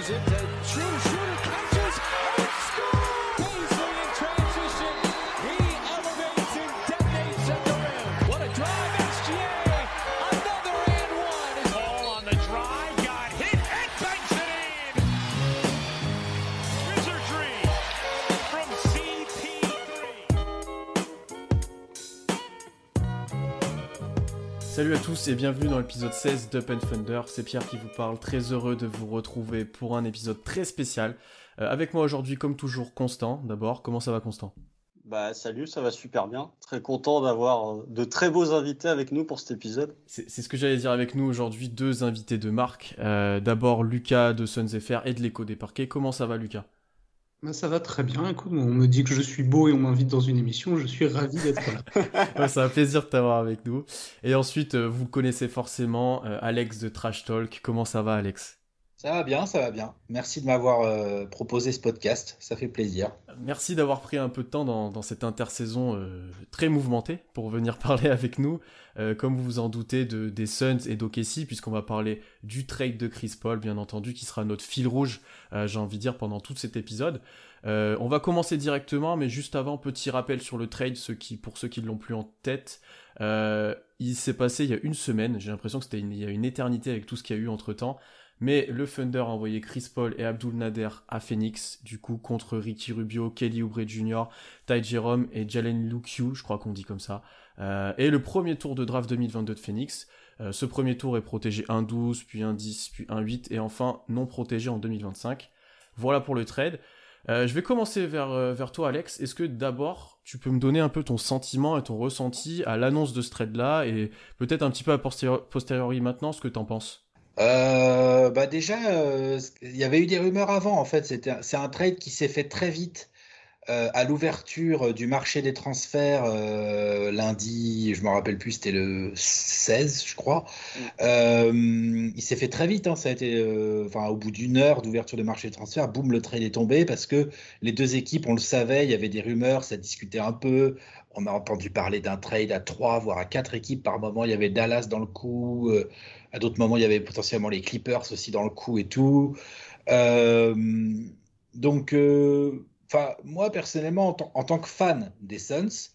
Pushes it. To shooter, Salut à tous et bienvenue dans l'épisode 16 d'Up and Thunder. C'est Pierre qui vous parle, très heureux de vous retrouver pour un épisode très spécial. Euh, avec moi aujourd'hui, comme toujours, Constant. D'abord, comment ça va Constant? Bah salut, ça va super bien. Très content d'avoir euh, de très beaux invités avec nous pour cet épisode. C'est ce que j'allais dire avec nous aujourd'hui, deux invités de marque. Euh, D'abord Lucas de Suns FR et de l'écho des parquets. Comment ça va Lucas? Ben, ça va très bien. Écoute, on me dit que je suis beau et on m'invite dans une émission. Je suis ravi d'être là. C'est un plaisir de t'avoir avec nous. Et ensuite, euh, vous connaissez forcément, euh, Alex de Trash Talk. Comment ça va Alex? Ça va bien, ça va bien. Merci de m'avoir euh, proposé ce podcast, ça fait plaisir. Merci d'avoir pris un peu de temps dans, cette intersaison euh, très mouvementée pour venir parler avec nous, euh, comme vous vous en doutez, de, des Suns et d'OKC, puisqu'on va parler du trade de Chris Paul, bien entendu, qui sera notre fil rouge, j'ai envie de dire, pendant tout cet épisode. On va commencer directement, mais juste avant, petit rappel sur le trade, pour ceux qui ne l'ont plus en tête. Il s'est passé il y a une semaine, j'ai l'impression que c'était il y a une éternité avec tout ce qu'il y a eu entre-temps. Mais le Thunder a envoyé Chris Paul et Abdul Nader à Phoenix, du coup contre Ricky Rubio, Kelly Oubre Jr., Ty Jerome et Jalen Lukiu, je crois qu'on dit comme ça. Euh, et le premier tour de draft 2022 de Phoenix. Euh, ce premier tour est protégé 1-12, puis 1-10, puis 1-8, et enfin non protégé en 2025. Voilà pour le trade. Euh, je vais commencer vers, euh, vers toi, Alex. Est-ce que d'abord, tu peux me donner un peu ton sentiment et ton ressenti à l'annonce de ce trade-là, et peut-être un petit peu à posteriori, posteriori maintenant, ce que t'en penses? Euh, bah déjà, euh, il y avait eu des rumeurs avant, en fait. C'est un trade qui s'est fait très vite euh, à l'ouverture du marché des transferts euh, lundi, je me rappelle plus, c'était le 16, je crois. Euh, il s'est fait très vite, hein, ça a été, euh, enfin, au bout d'une heure d'ouverture du marché des transferts, boum, le trade est tombé parce que les deux équipes, on le savait, il y avait des rumeurs, ça discutait un peu. On a entendu parler d'un trade à trois, voire à quatre équipes par moment. Il y avait Dallas dans le coup. À d'autres moments, il y avait potentiellement les Clippers aussi dans le coup et tout. Euh, donc, euh, enfin, moi personnellement, en, tant- en tant que fan des Suns,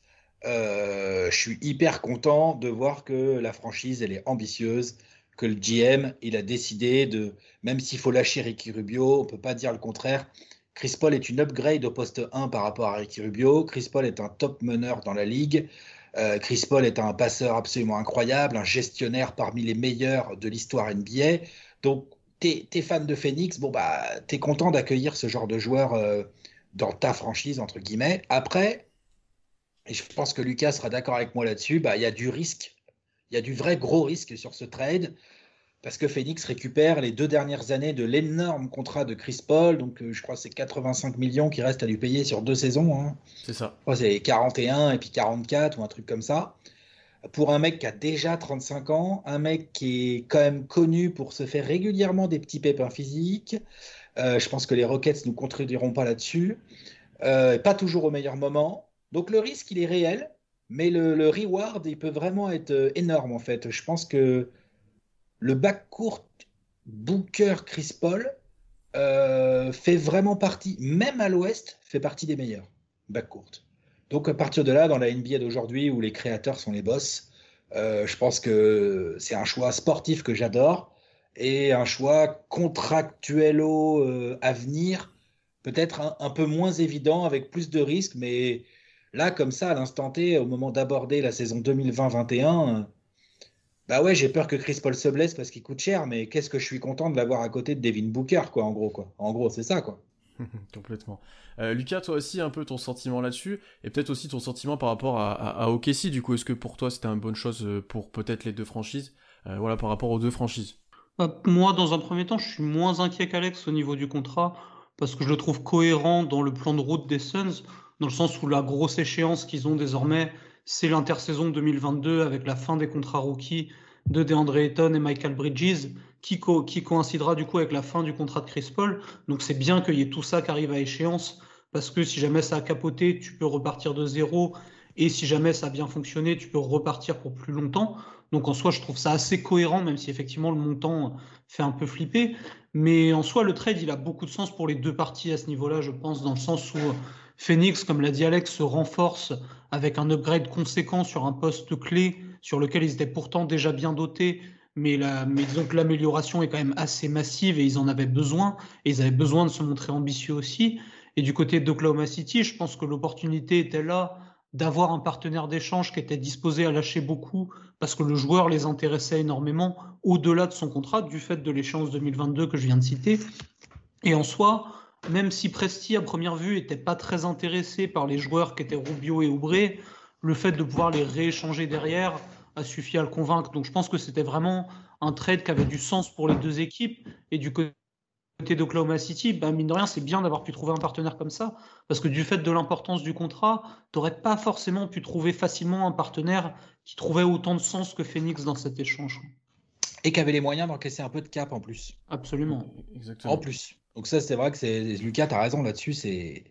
euh, je suis hyper content de voir que la franchise, elle est ambitieuse, que le GM, il a décidé de, même s'il faut lâcher Ricky Rubio, on peut pas dire le contraire. Chris Paul est une upgrade au poste 1 par rapport à Ricky Rubio. Chris Paul est un top meneur dans la ligue. Euh, Chris Paul est un passeur absolument incroyable, un gestionnaire parmi les meilleurs de l'histoire NBA. Donc, t'es es fan de Phoenix, bon bah, t'es content d'accueillir ce genre de joueur euh, dans ta franchise entre guillemets. Après, et je pense que Lucas sera d'accord avec moi là-dessus, bah il y a du risque, il y a du vrai gros risque sur ce trade parce que Phoenix récupère les deux dernières années de l'énorme contrat de Chris Paul, donc euh, je crois que c'est 85 millions qui restent à lui payer sur deux saisons. hein. C'est ça. C'est 41 et puis 44 ou un truc comme ça. Pour un mec qui a déjà 35 ans, un mec qui est quand même connu pour se faire régulièrement des petits pépins physiques, euh, je pense que les Rockets ne nous contrediront pas là-dessus. Euh, pas toujours au meilleur moment. Donc le risque, il est réel, mais le, le reward, il peut vraiment être énorme en fait. Je pense que le backcourt Booker-Chris Paul euh, fait vraiment partie, même à l'ouest, fait partie des meilleurs backcourt. Donc à partir de là, dans la NBA d'aujourd'hui, où les créateurs sont les boss, euh, je pense que c'est un choix sportif que j'adore et un choix contractuello euh, à venir, peut-être un, un peu moins évident, avec plus de risques, mais là, comme ça, à l'instant T, au moment d'aborder la saison 2020-21, euh, bah ouais, j'ai peur que Chris Paul se blesse parce qu'il coûte cher, mais qu'est-ce que je suis content de l'avoir à côté de Devin Booker, quoi, en gros, quoi. En gros, c'est ça, quoi. Complètement. Euh, Lucas, toi aussi, un peu ton sentiment là-dessus, et peut-être aussi ton sentiment par rapport à, à, à OKC, du coup, est-ce que pour toi c'était une bonne chose euh, pour peut-être les deux franchises Euh, Voilà, par rapport aux deux franchises? Bah, Moi, dans un premier temps, je suis moins inquiet qu'Alex au niveau du contrat parce que je le trouve cohérent dans le plan de route des Suns, dans le sens où la grosse échéance qu'ils ont désormais, c'est l'intersaison 2022 avec la fin des contrats rookies de DeAndre Ayton et Michael Bridges, qui, co- qui coïncidera du coup avec la fin du contrat de Chris Paul. Donc c'est bien qu'il y ait tout ça qui arrive à échéance, parce que si jamais ça a capoté, tu peux repartir de zéro, et si jamais ça a bien fonctionné, tu peux repartir pour plus longtemps. Donc en soi, je trouve ça assez cohérent, même si effectivement le montant fait un peu flipper. Mais en soi, le trade, il a beaucoup de sens pour les deux parties à ce niveau-là, je pense, dans le sens où Phoenix, comme l'a dit Alex, se renforce avec un upgrade conséquent sur un poste clé sur lequel ils étaient pourtant déjà bien dotés. Mais, la, mais disons que l'amélioration est quand même assez massive et ils en avaient besoin. Et ils avaient besoin de se montrer ambitieux aussi. Et du côté d'Oklahoma City, je pense que l'opportunité était là d'avoir un partenaire d'échange qui était disposé à lâcher beaucoup parce que le joueur les intéressait énormément au-delà de son contrat du fait de l'échéance 2022 que je viens de citer. Et en soi, même si Presti à première vue était pas très intéressé par les joueurs qui étaient Rubio et Oubré, le fait de pouvoir les rééchanger derrière a suffi à le convaincre. Donc je pense que c'était vraiment un trade qui avait du sens pour les deux équipes et du côté côté d'Oklahoma City, ben mine de rien, c'est bien d'avoir pu trouver un partenaire comme ça, parce que du fait de l'importance du contrat, tu n'aurais pas forcément pu trouver facilement un partenaire qui trouvait autant de sens que Phoenix dans cet échange. Et qui avait les moyens d'encaisser un peu de cap en plus. Absolument. Exactement. En plus. Donc ça, c'est vrai que c'est Lucas, tu as raison là-dessus, c'est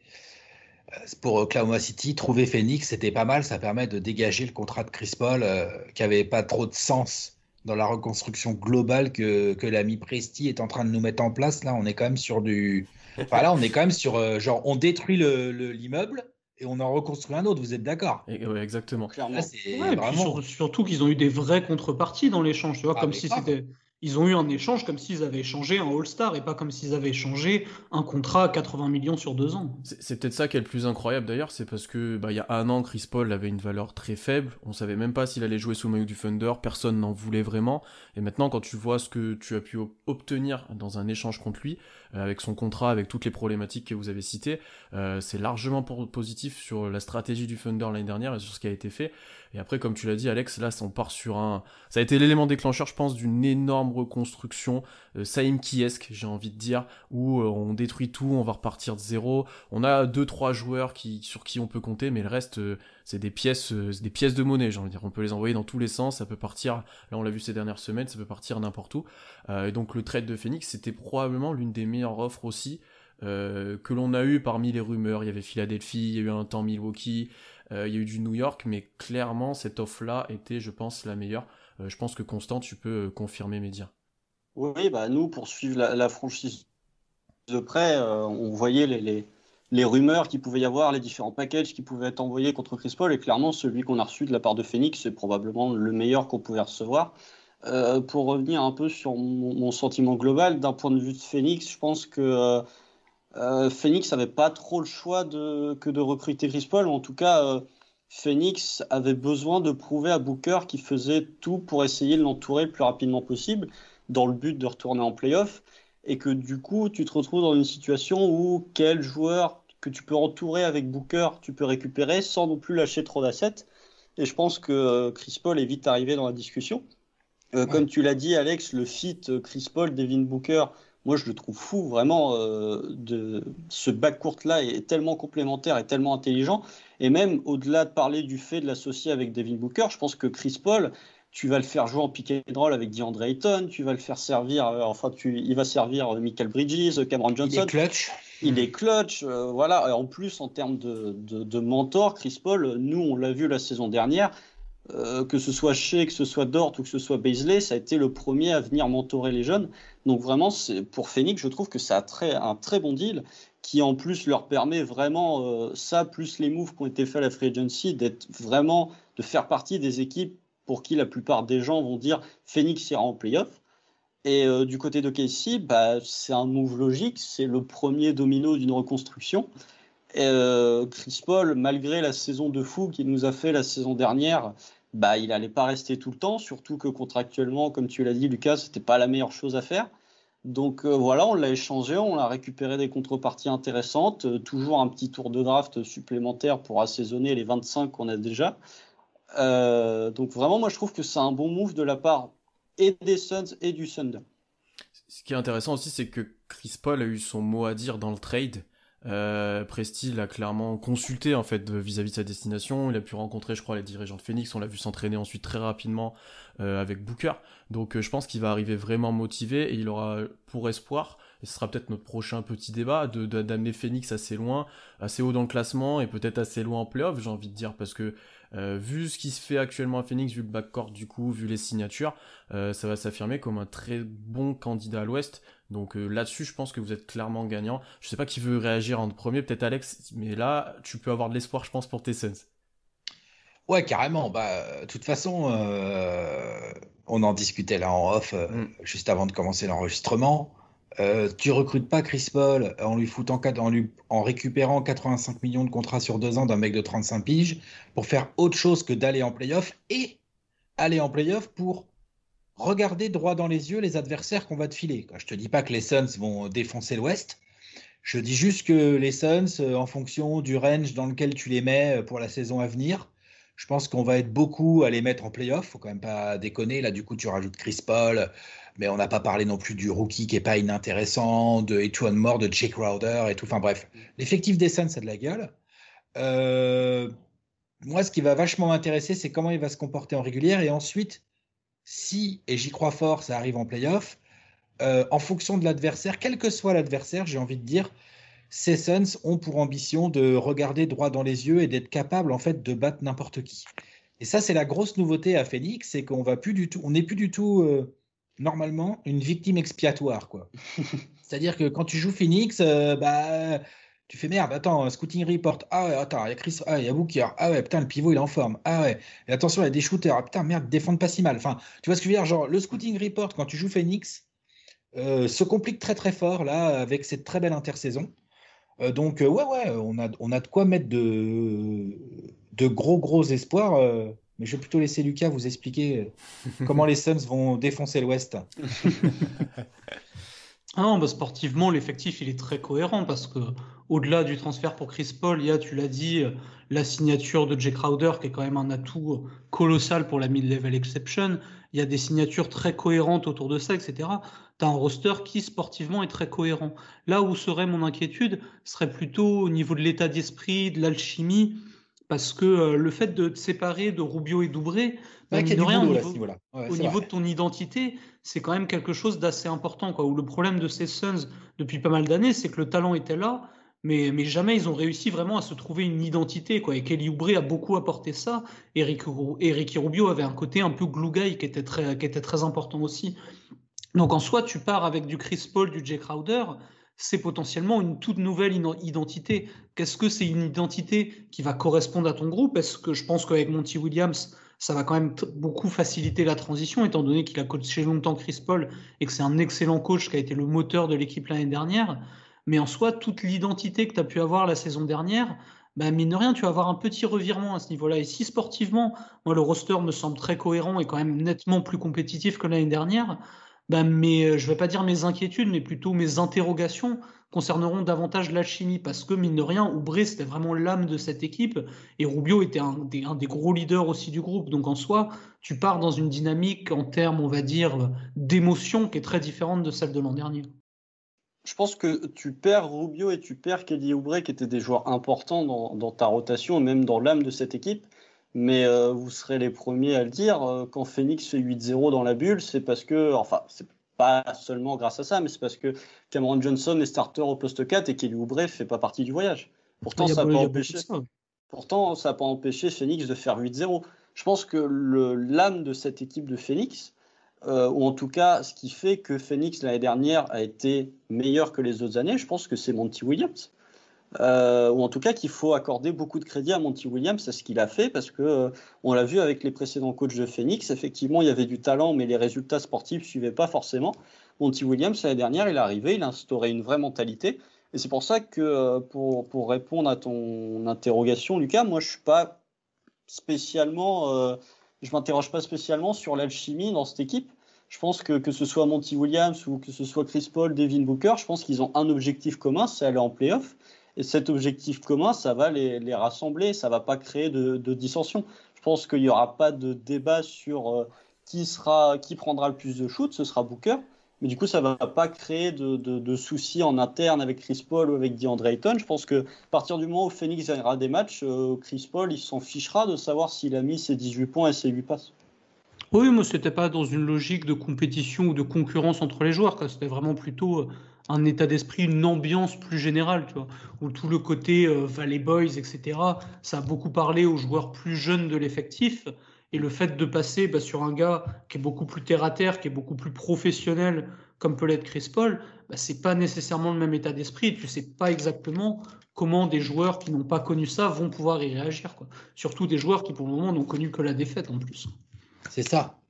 pour Oklahoma City, trouver Phoenix, c'était pas mal. Ça permet de dégager le contrat de Chris Paul euh, qui avait pas trop de sens dans la reconstruction globale que, que l'ami Presti est en train de nous mettre en place. Là, on est quand même sur du. Enfin, là, on est quand même sur. euh, genre, on détruit l'immeuble le, l'immeuble et on en reconstruit un autre. Vous êtes d'accord? Ouais, exactement. Clairement. Là, c'est Ouais, et puis vraiment. sur- surtout qu'ils ont eu des vraies contreparties dans l'échange, tu vois, Ah, comme si c'était. Ils ont eu un échange comme s'ils avaient échangé un All-Star et pas comme s'ils avaient échangé un contrat à 80 millions sur deux ans. C'est peut-être ça qui est le plus incroyable d'ailleurs, c'est parce que bah, il y a un an, Chris Paul avait une valeur très faible. On savait même pas s'il allait jouer sous le maillot du Thunder, personne n'en voulait vraiment. Et maintenant, quand tu vois ce que tu as pu ob- obtenir dans un échange contre lui, euh, avec son contrat, avec toutes les problématiques que vous avez citées, euh, c'est largement positif sur la stratégie du Thunder l'année dernière et sur ce qui a été fait. Et après, comme tu l'as dit, Alex, là, on part sur un. Ça a été l'élément déclencheur, je pense, d'une énorme reconstruction, euh, Saïm Kiesque, j'ai envie de dire, où euh, on détruit tout, on va repartir de zéro. On a deux, trois joueurs sur qui on peut compter, mais le reste, euh, c'est des pièces, euh, des pièces de monnaie, j'ai envie de dire. On peut les envoyer dans tous les sens, ça peut partir. Là, on l'a vu ces dernières semaines, ça peut partir n'importe où. Et donc, le trade de Phoenix, c'était probablement l'une des meilleures offres aussi. que l'on a eu parmi les rumeurs, il y avait Philadelphie, il y a eu un temps Milwaukee, euh, il y a eu du New York, mais clairement cette offre-là était, je pense, la meilleure. Euh, je pense que Constant, tu peux euh, confirmer mes dires. Oui, bah nous, pour suivre la, franchise de près, on voyait les, les, rumeurs qu'il pouvait y avoir, les différents packages qui pouvaient être envoyés contre Chris Paul, et clairement, celui qu'on a reçu de la part de Phoenix, c'est probablement le meilleur qu'on pouvait recevoir. Pour revenir un peu sur mon, mon sentiment global, d'un point de vue de Phoenix, je pense que euh, Phoenix n'avait pas trop le choix de, que de recruter Chris Paul, ou en tout cas, euh, Phoenix avait besoin de prouver à Booker qu'il faisait tout pour essayer de l'entourer le plus rapidement possible, dans le but de retourner en playoff, et que du coup, tu te retrouves dans une situation où quel joueur que tu peux entourer avec Booker, tu peux récupérer sans non plus lâcher trop d'assets. Et je pense que euh, Chris Paul est vite arrivé dans la discussion. Euh, Ouais. Comme tu l'as dit, Alex, le fit Chris Paul, Devin Booker, moi je le trouve fou, vraiment. euh, de... Ce backcourt-là est tellement complémentaire et tellement intelligent. Et même au-delà de parler du fait de l'associer avec Devin Booker, je pense que Chris Paul, tu vas le faire jouer en pick and roll avec DeAndre Ayton, tu vas le faire servir, euh, enfin, tu... il va servir euh, Michael Bridges, euh, Cameron Il Johnson. est clutch. Il est clutch, euh, voilà. Et en plus, en termes de, de, de mentor, Chris Paul, nous, on l'a vu la saison dernière, euh, que ce soit Shea, que ce soit Dort ou que ce soit Baisley, ça a été le premier à venir mentorer les jeunes. Donc vraiment, pour Phoenix, je trouve que c'est un très, un très bon deal qui en plus leur permet vraiment, euh, ça, plus les moves qui ont été faits à la Free Agency, d'être vraiment, de faire partie des équipes pour qui la plupart des gens vont dire Phoenix ira en playoff. Et euh, du côté de Casey, bah, c'est un move logique, c'est le premier domino d'une reconstruction. Euh, Chris Paul, malgré la saison de fou qu'il nous a fait la saison dernière, bah, il n'allait pas rester tout le temps, surtout que contractuellement, comme tu l'as dit, Lucas, c'était pas la meilleure chose à faire. Donc euh, voilà, on l'a échangé, on a récupéré des contreparties intéressantes, euh, toujours un petit tour de draft supplémentaire pour assaisonner les 25 qu'on a déjà. Euh, donc vraiment, moi je trouve que c'est un bon move de la part et des Suns et du Thunder. Ce qui est intéressant aussi, c'est que Chris Paul a eu son mot à dire dans le trade. Euh, Presti l'a clairement consulté en fait vis-à-vis de sa destination. Il a pu rencontrer, je crois, les dirigeants de Phoenix. On l'a vu s'entraîner ensuite très rapidement euh, avec Booker. Donc euh, je pense qu'il va arriver vraiment motivé et il aura pour espoir, et ce sera peut-être notre prochain petit débat, de de- d'amener Phoenix assez loin, assez haut dans le classement et peut-être assez loin en playoff, j'ai envie de dire, parce que Euh, vu ce qui se fait actuellement à Phoenix, vu le backcourt du coup, vu les signatures, euh, ça va s'affirmer comme un très bon candidat à l'Ouest. Donc euh, là-dessus, je pense que vous êtes clairement gagnant. Je sais pas qui veut réagir en premier, peut-être Alex, mais là, tu peux avoir de l'espoir, je pense, pour tes Suns. Ouais, carrément. Bah, de toute façon, on en discutait là en off Mm. juste avant de commencer l'enregistrement. Euh, tu recrutes pas Chris Paul en lui foutant en, récupérant 85 millions de contrats sur deux ans d'un mec de 35 piges pour faire autre chose que d'aller en playoff et aller en playoff pour regarder droit dans les yeux les adversaires qu'on va te filer. Je te dis pas que les Suns vont défoncer l'Ouest. Je dis juste que les Suns, euh, en fonction du range dans lequel tu les mets euh, pour la saison à venir, je pense qu'on va être beaucoup à les mettre en playoff. Faut quand même pas déconner. Là, du coup, tu rajoutes Chris Paul, mais on n'a pas parlé non plus du rookie qui est pas inintéressant, de Etuan Moore, de Jake Crowder et tout. Enfin bref, l'effectif des Suns, c'est de la gueule. Euh, moi, ce qui va vachement m'intéresser, c'est comment il va se comporter en régulière et ensuite, si, et j'y crois fort, ça arrive en playoff, euh, en fonction de l'adversaire, quel que soit l'adversaire, j'ai envie de dire, ces Suns ont pour ambition de regarder droit dans les yeux et d'être capable en fait de battre n'importe qui. Et ça, c'est la grosse nouveauté à Phoenix, c'est qu'on va plus du tout, on n'est plus du tout euh, normalement une victime expiatoire, quoi. C'est-à-dire que quand tu joues Phoenix, euh, bah tu fais merde, attends, scouting report, ah ouais, attends, il y a Chris, ah il y a Booker, ah ouais, putain, le pivot il est en forme, ah ouais, et attention, il y a des shooters, ah putain, merde, défendent pas si mal. Enfin, tu vois ce que je veux dire, genre le scouting report quand tu joues Phoenix euh, se complique très très fort là avec cette très belle intersaison. Euh, donc euh, ouais ouais, on a on a de quoi mettre de de gros gros espoirs. euh, mais je vais plutôt laisser Lucas vous expliquer comment les Suns vont défoncer l'Ouest. Ah non, bah sportivement, l'effectif il est très cohérent parce que au-delà du transfert pour Chris Paul, il y a, tu l'as dit, la signature de Jay Crowder qui est quand même un atout colossal pour la mid-level exception. Il y a des signatures très cohérentes autour de ça, etc. Tu as un roster qui sportivement est très cohérent. Là où serait mon inquiétude serait plutôt au niveau de l'état d'esprit, de l'alchimie, parce que euh, le fait de te séparer de Rubio et Doubré, bah, mine de rien, au boulot là, à niveau-. Ouais, au niveau de ton identité, c'est quand même quelque chose d'assez important. Quoi. Où le problème de ces Suns depuis pas mal d'années, c'est que le talent était là, mais, mais jamais ils ont réussi vraiment à se trouver une identité. Quoi. Et Kelly Oubre a beaucoup apporté ça. Et Ricky Rubio avait un côté un peu glue guy qui était très, qui était très important aussi. Donc en soi, tu pars avec du Chris Paul, du Jay Crowder, c'est potentiellement une toute nouvelle identité. Qu'est-ce que c'est une identité qui va correspondre à ton groupe? Est-ce que je pense qu'avec Monty Williams, ça va quand même beaucoup faciliter la transition, étant donné qu'il a coaché longtemps Chris Paul et que c'est un excellent coach qui a été le moteur de l'équipe l'année dernière. Mais en soi, toute l'identité que tu as pu avoir la saison dernière, bah, mine de rien, tu vas avoir un petit revirement à ce niveau-là. Et si sportivement, moi, le roster me semble très cohérent et quand même nettement plus compétitif que l'année dernière, bah, mes, euh, je vais pas dire mes inquiétudes, mais plutôt mes interrogations concerneront davantage l'alchimie parce que mine de rien, Oubre c'était vraiment l'âme de cette équipe et Rubio était un des, gros leaders aussi du groupe. Donc en soi, tu pars dans une dynamique en termes, on va dire, d'émotion qui est très différente de celle de l'an dernier. Je pense que tu perds Rubio et tu perds Kelly Oubre, qui étaient des joueurs importants dans, dans ta rotation même dans l'âme de cette équipe. Mais euh, vous serez les premiers à le dire, euh, quand Phoenix fait 8-0 dans la bulle, c'est parce que, enfin, c'est pas seulement grâce à ça, mais c'est parce que Cameron Johnson est starter au poste 4 et Kelly Oubre fait pas partie du voyage. Pourtant, ça n'a empêché. Pourtant, ça n'a pas empêché Phoenix de faire 8-0. Je pense que le- l'âme de cette équipe de Phoenix, euh, ou en tout cas ce qui fait que Phoenix l'année dernière a été meilleur que les autres années, je pense que c'est Monty Williams. Euh, ou en tout cas qu'il faut accorder beaucoup de crédit à Monty Williams à ce qu'il a fait parce que euh, on l'a vu avec les précédents coachs de Phoenix, effectivement il y avait du talent mais les résultats sportifs ne suivaient pas forcément. Monty Williams l'année dernière il est arrivé, il a instauré une vraie mentalité et c'est pour ça que euh, pour, pour répondre à ton interrogation Lucas, moi je suis pas spécialement, euh, je m'interroge pas spécialement sur l'alchimie dans cette équipe. Je pense que que ce soit Monty Williams ou que ce soit Chris Paul, Devin Booker, je pense qu'ils ont un objectif commun, c'est aller en playoff. Et cet objectif commun, ça va les, rassembler, ça va pas créer de, dissension. Je pense qu'il n'y aura pas de débat sur euh, qui, sera, qui prendra le plus de shoots, ce sera Booker. Mais du coup, ça va pas créer de, soucis en interne avec Chris Paul ou avec DeAndre Ayton. Je pense que à partir du moment où Phoenix gagnera des matchs, euh, Chris Paul, il s'en fichera de savoir s'il a mis ses 18 points et ses 8 passes. Oui, moi, c'était pas dans une logique de compétition ou de concurrence entre les joueurs. C'était vraiment plutôt euh, un état d'esprit, une ambiance plus générale, tu vois, où tout le côté euh, Valley Boys, etc., ça a beaucoup parlé aux joueurs plus jeunes de l'effectif. Et le fait de passer bah, sur un gars qui est beaucoup plus terre à terre, qui est beaucoup plus professionnel, comme peut l'être Chris Paul, bah, c'est pas nécessairement le même état d'esprit. Tu sais pas exactement comment des joueurs qui n'ont pas connu ça vont pouvoir y réagir. Quoi. Surtout des joueurs qui pour le moment n'ont connu que la défaite en plus. C'est ça.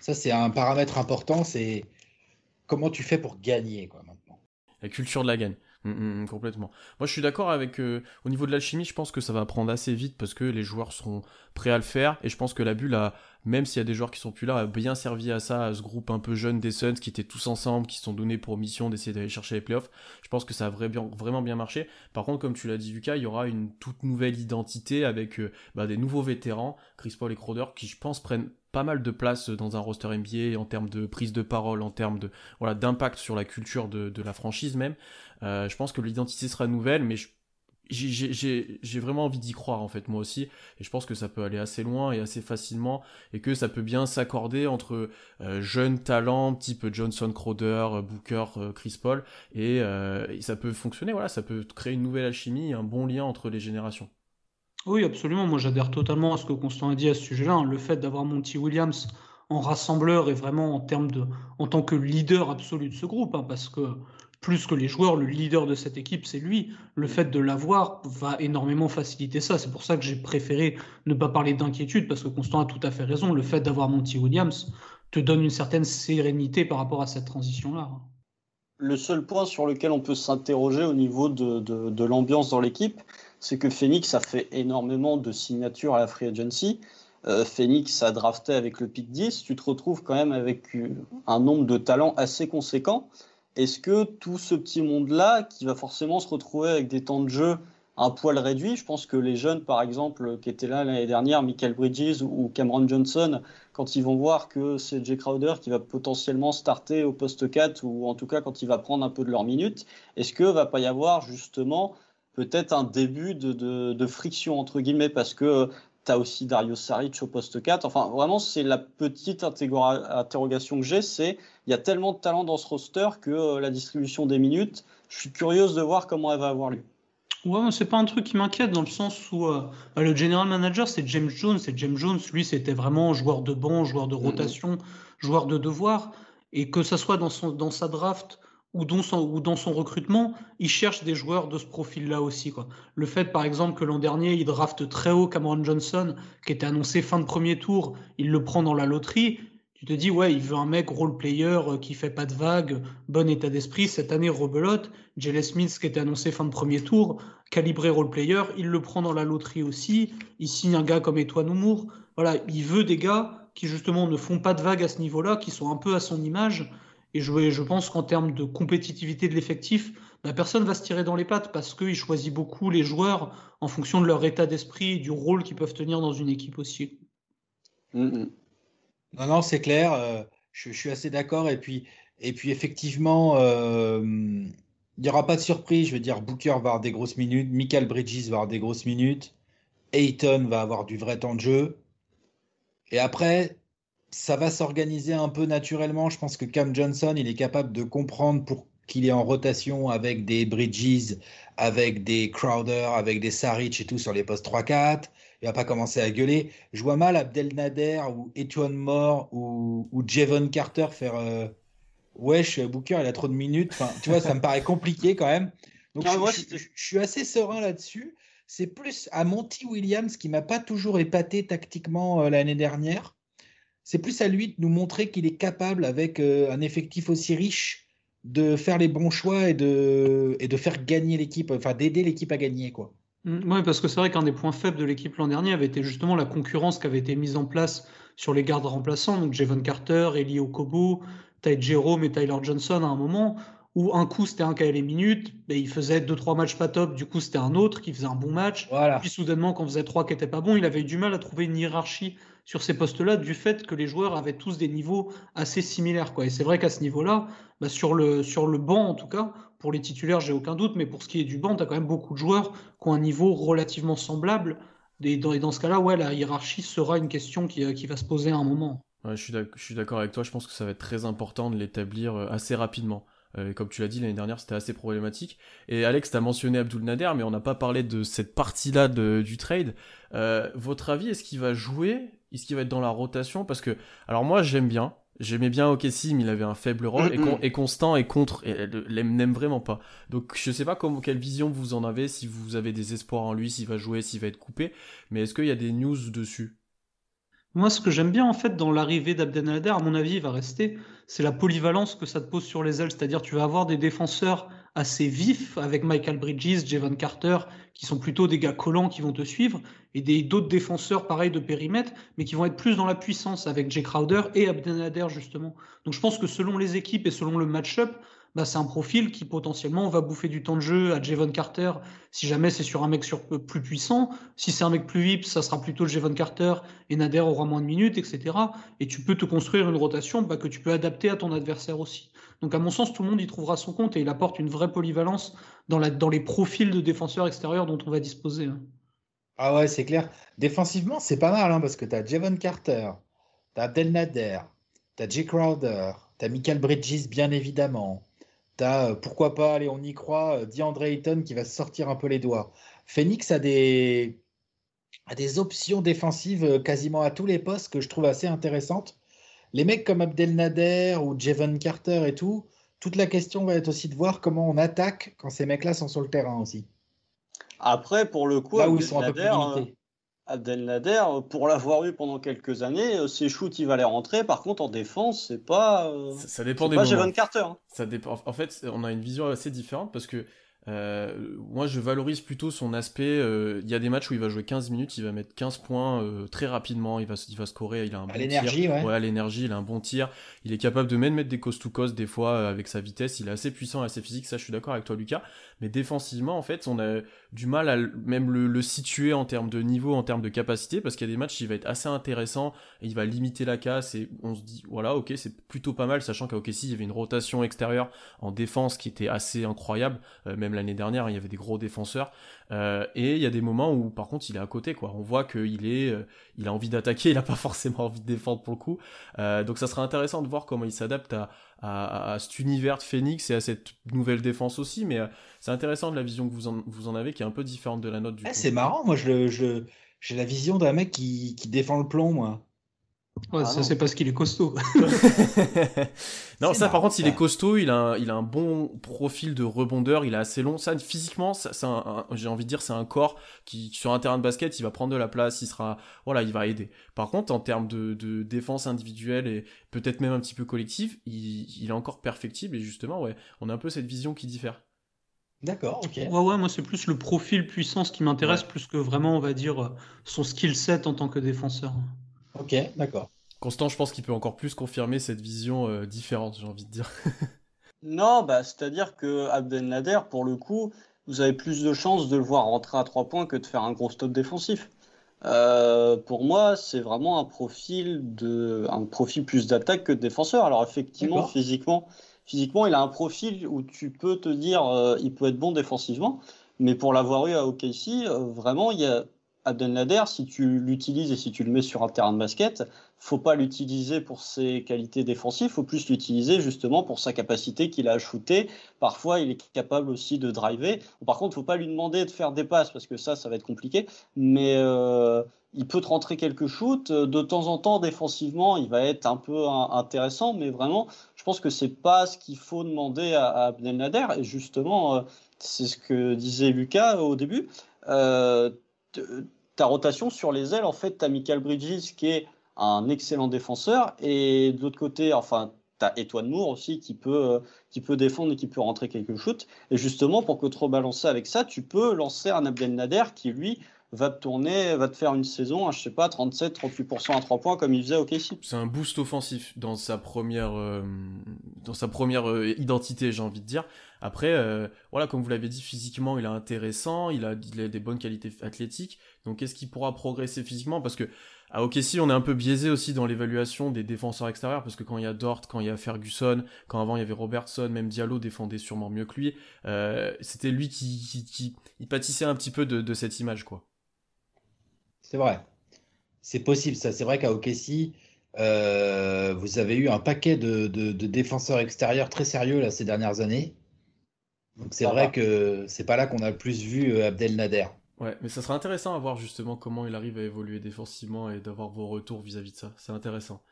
Ça, c'est un paramètre important. C'est comment tu fais pour gagner quoi. La culture de la gagne. Mm, mm, mm, complètement. Moi, je suis d'accord avec. Euh, au niveau de l'alchimie, je pense que ça va prendre assez vite parce que les joueurs seront prêts à le faire. Et je pense que la bulle a, même s'il y a des joueurs qui sont plus là, a bien servi à ça, à ce groupe un peu jeune des Suns qui étaient tous ensemble, qui se sont donnés pour mission d'essayer d'aller chercher les playoffs. Je pense que ça a vraiment bien marché. Par contre, comme tu l'as dit, Lucas, il y aura une toute nouvelle identité avec euh, bah, des nouveaux vétérans, Chris Paul et Crowder, qui je pense prennent pas mal de place dans un roster NBA en termes de prise de parole, en termes de voilà d'impact sur la culture de, la franchise même. Euh, je pense que l'identité sera nouvelle, mais j'ai vraiment envie d'y croire en fait moi aussi et je pense que ça peut aller assez loin et assez facilement et que ça peut bien s'accorder entre euh, jeunes talents type Johnson Crowder Booker Chris Paul et, euh, et, ça peut fonctionner voilà ça peut créer une nouvelle alchimie un bon lien entre les générations oui, absolument. Moi, j'adhère totalement à ce que Constant a dit à ce sujet-là. Hein. Le fait d'avoir Monty Williams en rassembleur et vraiment en termes de, en tant que leader absolu de ce groupe, hein, parce que plus que les joueurs, le leader de cette équipe, c'est lui. Le fait de l'avoir va énormément faciliter ça. C'est pour ça que j'ai préféré ne pas parler d'inquiétude, parce que Constant a tout à fait raison. Le fait d'avoir Monty Williams te donne une certaine sérénité par rapport à cette transition-là. Le seul point sur lequel on peut s'interroger au niveau de, de l'ambiance dans l'équipe, c'est que Phoenix a fait énormément de signatures à la free agency. Euh, Phoenix a drafté avec le pick 10. Tu te retrouves quand même avec un nombre de talents assez conséquent. Est-ce que tout ce petit monde-là, qui va forcément se retrouver avec des temps de jeu un poil réduit, je pense que les jeunes, par exemple, qui étaient là l'année dernière, Michael Bridges ou Cameron Johnson, quand ils vont voir que c'est Jay Crowder qui va potentiellement starter au poste 4, ou en tout cas quand il va prendre un peu de leurs minutes, est-ce que va pas y avoir justement peut-être un début de, friction, entre guillemets, parce que tu as aussi Dario Saric au poste 4. Enfin, vraiment, c'est la petite interrogation que j'ai, c'est il y a tellement de talent dans ce roster que euh, la distribution des minutes, je suis curieuse de voir comment elle va avoir lieu. Ouais, c'est pas un truc qui m'inquiète dans le sens où euh, bah, le general manager c'est James Jones et James Jones lui c'était vraiment joueur de banc, joueur de rotation, joueur de devoir et que ça soit dans son dans sa draft ou dans, son, recrutement, il cherche des joueurs de ce profil-là aussi. Le fait, par exemple, que l'an dernier, il draft très haut Cameron Johnson, qui était annoncé fin de premier tour, il le prend dans la loterie. Tu te dis, ouais, il veut un mec role-player euh, qui fait pas de vagues, bon état d'esprit. Cette année, rebelote. Jalen Smith, qui était annoncé fin de premier tour, calibré role-player, il le prend dans la loterie aussi. Il signe un gars comme Etoine Oumour. Voilà, il veut des gars qui, justement, ne font pas de vagues à ce niveau-là, qui sont un peu à son image et je, je pense qu'en termes de compétitivité de l'effectif, bah, personne va se tirer dans les pattes parce qu'il choisit beaucoup les joueurs en fonction de leur état d'esprit et du rôle qu'ils peuvent tenir dans une équipe aussi. Non, non, c'est clair. Euh, je, suis assez d'accord. Et puis, et puis effectivement, euh, il n'y aura pas de surprise. Je veux dire, Booker va avoir des grosses minutes, Michael Bridges va avoir des grosses minutes, Ayton va avoir du vrai temps de jeu. Et après, ça va s'organiser un peu naturellement. Je pense que Cam Johnson, il est capable de comprendre pour qu'il est en rotation avec des Bridges, avec des Crowder, avec des Saric et tout sur les postes 3-4. Il va pas commencer à gueuler. Je vois mal Abdelnader ou Etienne Moore ou, ou Javon Carter faire euh, Wesh, Booker, il a trop de minutes. Enfin, tu vois, ça me paraît compliqué quand même. Donc, je, je, suis assez serein là-dessus. C'est plus à Monty Williams qui m'a pas toujours épaté tactiquement euh, l'année dernière c'est plus à lui de nous montrer qu'il est capable, avec euh, un effectif aussi riche, de faire les bons choix et de, et de faire gagner l'équipe, enfin d'aider l'équipe à gagner. quoi. Mm, oui, parce que c'est vrai qu'un des points faibles de l'équipe l'an dernier avait été justement la concurrence qui avait été mise en place sur les gardes remplaçants, donc Javon Carter, Eli Okobo, Ty Jerome et Tyler Johnson à un moment, où un coup c'était un qui avait les minutes, mais il faisait deux trois matchs pas top, du coup c'était un autre qui faisait un bon match. Voilà. Puis soudainement quand on faisait trois qui étaient pas bons, il avait eu du mal à trouver une hiérarchie sur ces postes-là du fait que les joueurs avaient tous des niveaux assez similaires. Quoi. Et c'est vrai qu'à ce niveau-là, bah sur, le, sur le banc en tout cas, pour les titulaires, j'ai aucun doute, mais pour ce qui est du banc, tu as quand même beaucoup de joueurs qui ont un niveau relativement semblable. Et dans, ce cas-là, ouais, la hiérarchie sera une question qui, qui va se poser à un moment. Je suis d'accord avec toi, je pense que ça va être très important de l'établir euh, assez rapidement. Euh, comme tu l'as dit l'année dernière, c'était assez problématique. Et Alex, tu as mentionné Abdul Nader, mais on n'a pas parlé de cette partie-là du trade. Euh, votre avis, est-ce qu'il va jouer? Est-ce qu'il va être dans la rotation? Parce que, alors moi, j'aime bien. J'aimais bien Okessi, mais il avait un faible rôle. et, Constant et contre, et n'aime vraiment pas. Donc je sais pas comment, quelle vision vous en avez, si vous avez des espoirs en lui, s'il va jouer, s'il va être coupé. Mais est-ce qu'il y a des news dessus? Moi, ce que j'aime bien en fait dans l'arrivée d'Abdelnader, à mon avis, il va rester, c'est la polyvalence que ça te pose sur les ailes. C'est-à-dire, tu vas avoir des défenseurs assez vifs avec Michael Bridges, Javon Carter, qui sont plutôt des gars collants qui vont te suivre, et des d'autres défenseurs pareils de périmètre, mais qui vont être plus dans la puissance avec Jay Crowder et Abdelnader justement. Donc, je pense que selon les équipes et selon le match-up, bah, c'est un profil qui potentiellement va bouffer du temps de jeu à Javon Carter si jamais c'est sur un mec euh, plus puissant. Si c'est un mec plus vip, ça sera plutôt Javon Carter et Nader aura moins de minutes, etc. Et tu peux te construire une rotation bah, que tu peux adapter à ton adversaire aussi. Donc à mon sens, tout le monde y trouvera son compte et il apporte une vraie polyvalence dans, les profils de défenseurs extérieurs dont on va disposer. Hein. Ah ouais, c'est clair. Défensivement, c'est pas mal hein, parce que tu as Javon Carter, tu as Abdel Nader, tu as Jay Crowder, tu as Michael Bridges bien évidemment. Euh, pourquoi pas, allez, on y croit, euh, DeAndre Ayton qui va se sortir un peu les doigts. Phoenix a des, a des options défensives euh, quasiment à tous les postes que je trouve assez intéressantes. Les mecs comme Abdel Nader ou Jevon Carter et tout, toute la question va être aussi de voir comment on attaque quand ces mecs-là sont sur le terrain aussi. Après, pour le coup, Là où ils sont un peu plus limités. Abdel Nader, pour l'avoir eu pendant quelques années, euh, ses shoots, il va les rentrer. Par contre, en défense, c'est pas. Euh, ça, dépend des pas Javon Carter. Hein. Ça dépend. En fait, on a une vision assez différente parce que euh, moi, je valorise plutôt son aspect. Euh, il y a des matchs où il va jouer 15 minutes, il va mettre 15 points euh, très rapidement, il va, il va scorer, il a un bon l'énergie, tir. Ouais. à l'énergie, il a un bon tir. Il est capable de même mettre des coast to coast des fois avec sa vitesse. Il est assez puissant, assez physique. Ça, je suis d'accord avec toi, Lucas. Mais défensivement, en fait, on a du mal à même le, situer en termes de niveau, en termes de capacité, parce qu'il y a des matchs, il va être assez intéressant. Il va limiter la casse et on se dit, voilà, ok, c'est plutôt pas mal, sachant qu'à OKC, il y avait une rotation extérieure en défense qui était assez incroyable. même l'année dernière, il y avait des gros défenseurs. Euh, et il y a des moments où, par contre, il est à côté, quoi. On voit qu'il est, euh, il a envie d'attaquer, il a pas forcément envie de défendre pour le coup. Euh, donc ça sera intéressant de voir comment il s'adapte à, à, cet univers de Phoenix et à cette nouvelle défense aussi. Mais c'est intéressant de la vision que vous en, vous en avez, qui est un peu différente de la nôtre du eh, C'est marrant, moi, je, je, j'ai la vision d'un mec qui, qui défend le plomb, moi. Ouais, ça c'est parce qu'il est costaud. non, ça par contre, il est costaud, il a, un, il a un bon profil de rebondeur, il est assez long. Ça, physiquement, ça, j'ai envie de dire, c'est un corps qui, sur un terrain de basket, il va prendre de la place, il sera, voilà, il va aider. Par contre, en termes de, de défense individuelle et peut-être même un petit peu collective, il, il, est encore perfectible et justement, ouais, on a un peu cette vision qui diffère. D'accord, ok. Ouais, ouais, moi c'est plus le profil puissance qui m'intéresse plus que vraiment, on va dire, son skill set en tant que défenseur. Ok, d'accord. Constant, je pense qu'il peut encore plus confirmer cette vision euh, différente, j'ai envie de dire. non, bah, c'est-à-dire que Abdel Nader, pour le coup, vous avez plus de chances de le voir rentrer à trois points que de faire un gros stop défensif. Euh, pour moi, c'est vraiment un profil de, un profil plus d'attaque que de défenseur. Alors effectivement, physiquement, physiquement, il a un profil où tu peux te dire, euh, il peut être bon défensivement, mais pour l'avoir eu à OKC, vraiment, il y a Nader, si tu l'utilises et si tu le mets sur un terrain de basket, faut pas l'utiliser pour ses qualités défensives, faut plus l'utiliser justement pour sa capacité qu'il a à. Parfois, il est capable aussi de driver. Par contre, faut pas lui demander de faire des passes parce que ça, ça va être compliqué. Mais euh, il peut te rentrer quelques shoots. De temps en temps, défensivement, il va être un peu intéressant, mais vraiment, je pense que c'est pas ce qu'il faut demander à, Abdelnader. Et justement, euh, c'est ce que disait Lucas au début. Euh, ta rotation sur les ailes, en fait, tu as Michael Bridges qui est un excellent défenseur et de l'autre côté, enfin, tu as Etwan Moore aussi qui peut, qui peut défendre et qui peut rentrer quelques shoots. Et justement, pour rebalances avec ça, tu peux lancer un Abdel Nader qui, lui, va te tourner, va te faire une saison, je sais pas, 37, 38% à 3 points comme il faisait au KC. C'est un boost offensif dans sa première, euh, dans sa première euh, identité, j'ai envie de dire. Après, euh, voilà, comme vous l'avez dit, physiquement, il est intéressant, il a, des bonnes qualités athlétiques. Donc, est-ce qu'il pourra progresser physiquement? Parce que à OKC, on est un peu biaisé aussi dans l'évaluation des défenseurs extérieurs, parce que quand il y a Dort, quand il y a Ferguson, quand avant il y avait Robertson, même Diallo défendait sûrement mieux que lui, c'était lui qui, pâtissait un petit peu de, cette image, quoi. C'est vrai. C'est possible, ça. C'est vrai qu'à OKC, Euh, vous avez eu un paquet de, de- de défenseurs extérieurs très sérieux là, ces dernières années. Donc c'est vrai va. que c'est pas là qu'on a le plus vu euh, Abdelnader. Ouais, mais ça sera intéressant à voir justement comment il arrive à évoluer défensivement et d'avoir vos retours vis-à-vis de ça. C'est intéressant.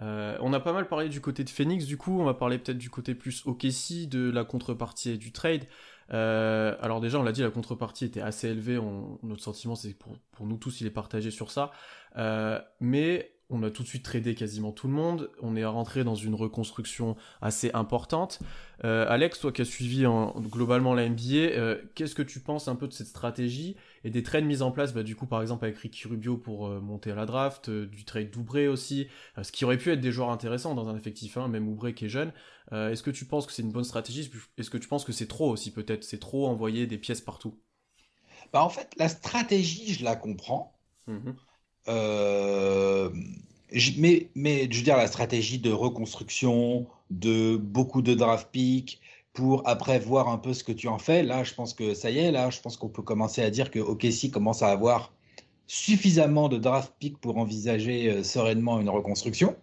Euh, on a pas mal parlé du côté de Phoenix, du coup, on va parler peut-être du côté plus OKC, de la contrepartie et du trade. Euh, alors déjà, on l'a dit, la contrepartie était assez élevée. On- notre sentiment, c'est que pour, pour nous tous, il est partagé sur ça. Euh, mais on a tout de suite tradé quasiment tout le monde. On est rentré dans une reconstruction assez importante. Euh, Alex, toi qui as suivi en- globalement la NBA, euh, qu'est-ce que tu penses un peu de cette stratégie et des trades mis en place, bah, du coup par exemple avec Ricky Rubio pour euh, monter à la draft, du trade d'Oubré aussi, ce qui aurait pu être des joueurs intéressants dans un effectif, hein, même Oubré qui est jeune. Est-ce que tu penses que c'est une bonne stratégie? Est-ce que tu penses que c'est trop aussi peut-être? C'est trop envoyer des pièces partout? Bah, en fait, la stratégie, je la comprends. Mhm. Euh, mais je veux dire, la stratégie de reconstruction, de beaucoup de draft picks, pour après voir un peu ce que tu en fais, là, je pense que ça y est, là, je pense qu'on peut commencer à dire que OKC commence à avoir suffisamment de draft picks pour envisager euh, sereinement une reconstruction.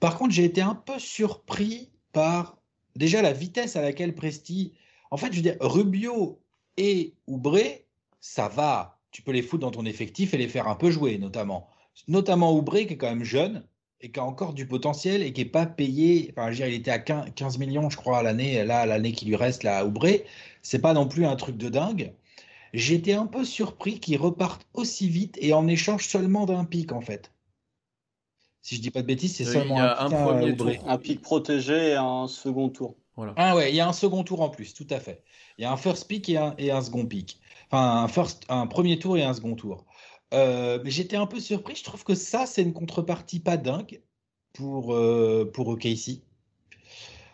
Par contre, j'ai été un peu surpris par déjà la vitesse à laquelle Presti. En fait, je veux dire, Rubio et Oubré, ça va. Tu peux les foutre dans ton effectif et les faire un peu jouer, notamment. Notamment Oubré, qui est quand même jeune et qui a encore du potentiel et qui n'est pas payé. Enfin, je veux dire, il était à 15 15 millions, je crois, à l'année. Là, l'année qui lui reste, là, à Oubré, c'est pas non plus un truc de dingue. J'étais un peu surpris qu'ils repartent aussi vite et en échange seulement d'un pic, en fait. Si je dis pas de bêtises, c'est seulement il y a un pic à premier Oubré. tour. Un pic protégé et un second tour. Voilà. Ah ouais, il y a un second tour en plus, tout à fait. Il y a un first pick et un, et un second pick. Enfin, un, first, un premier tour et un second tour. Euh, mais j'étais un peu surpris. Je trouve que ça, c'est une contrepartie pas dingue pour, euh, pour OKC.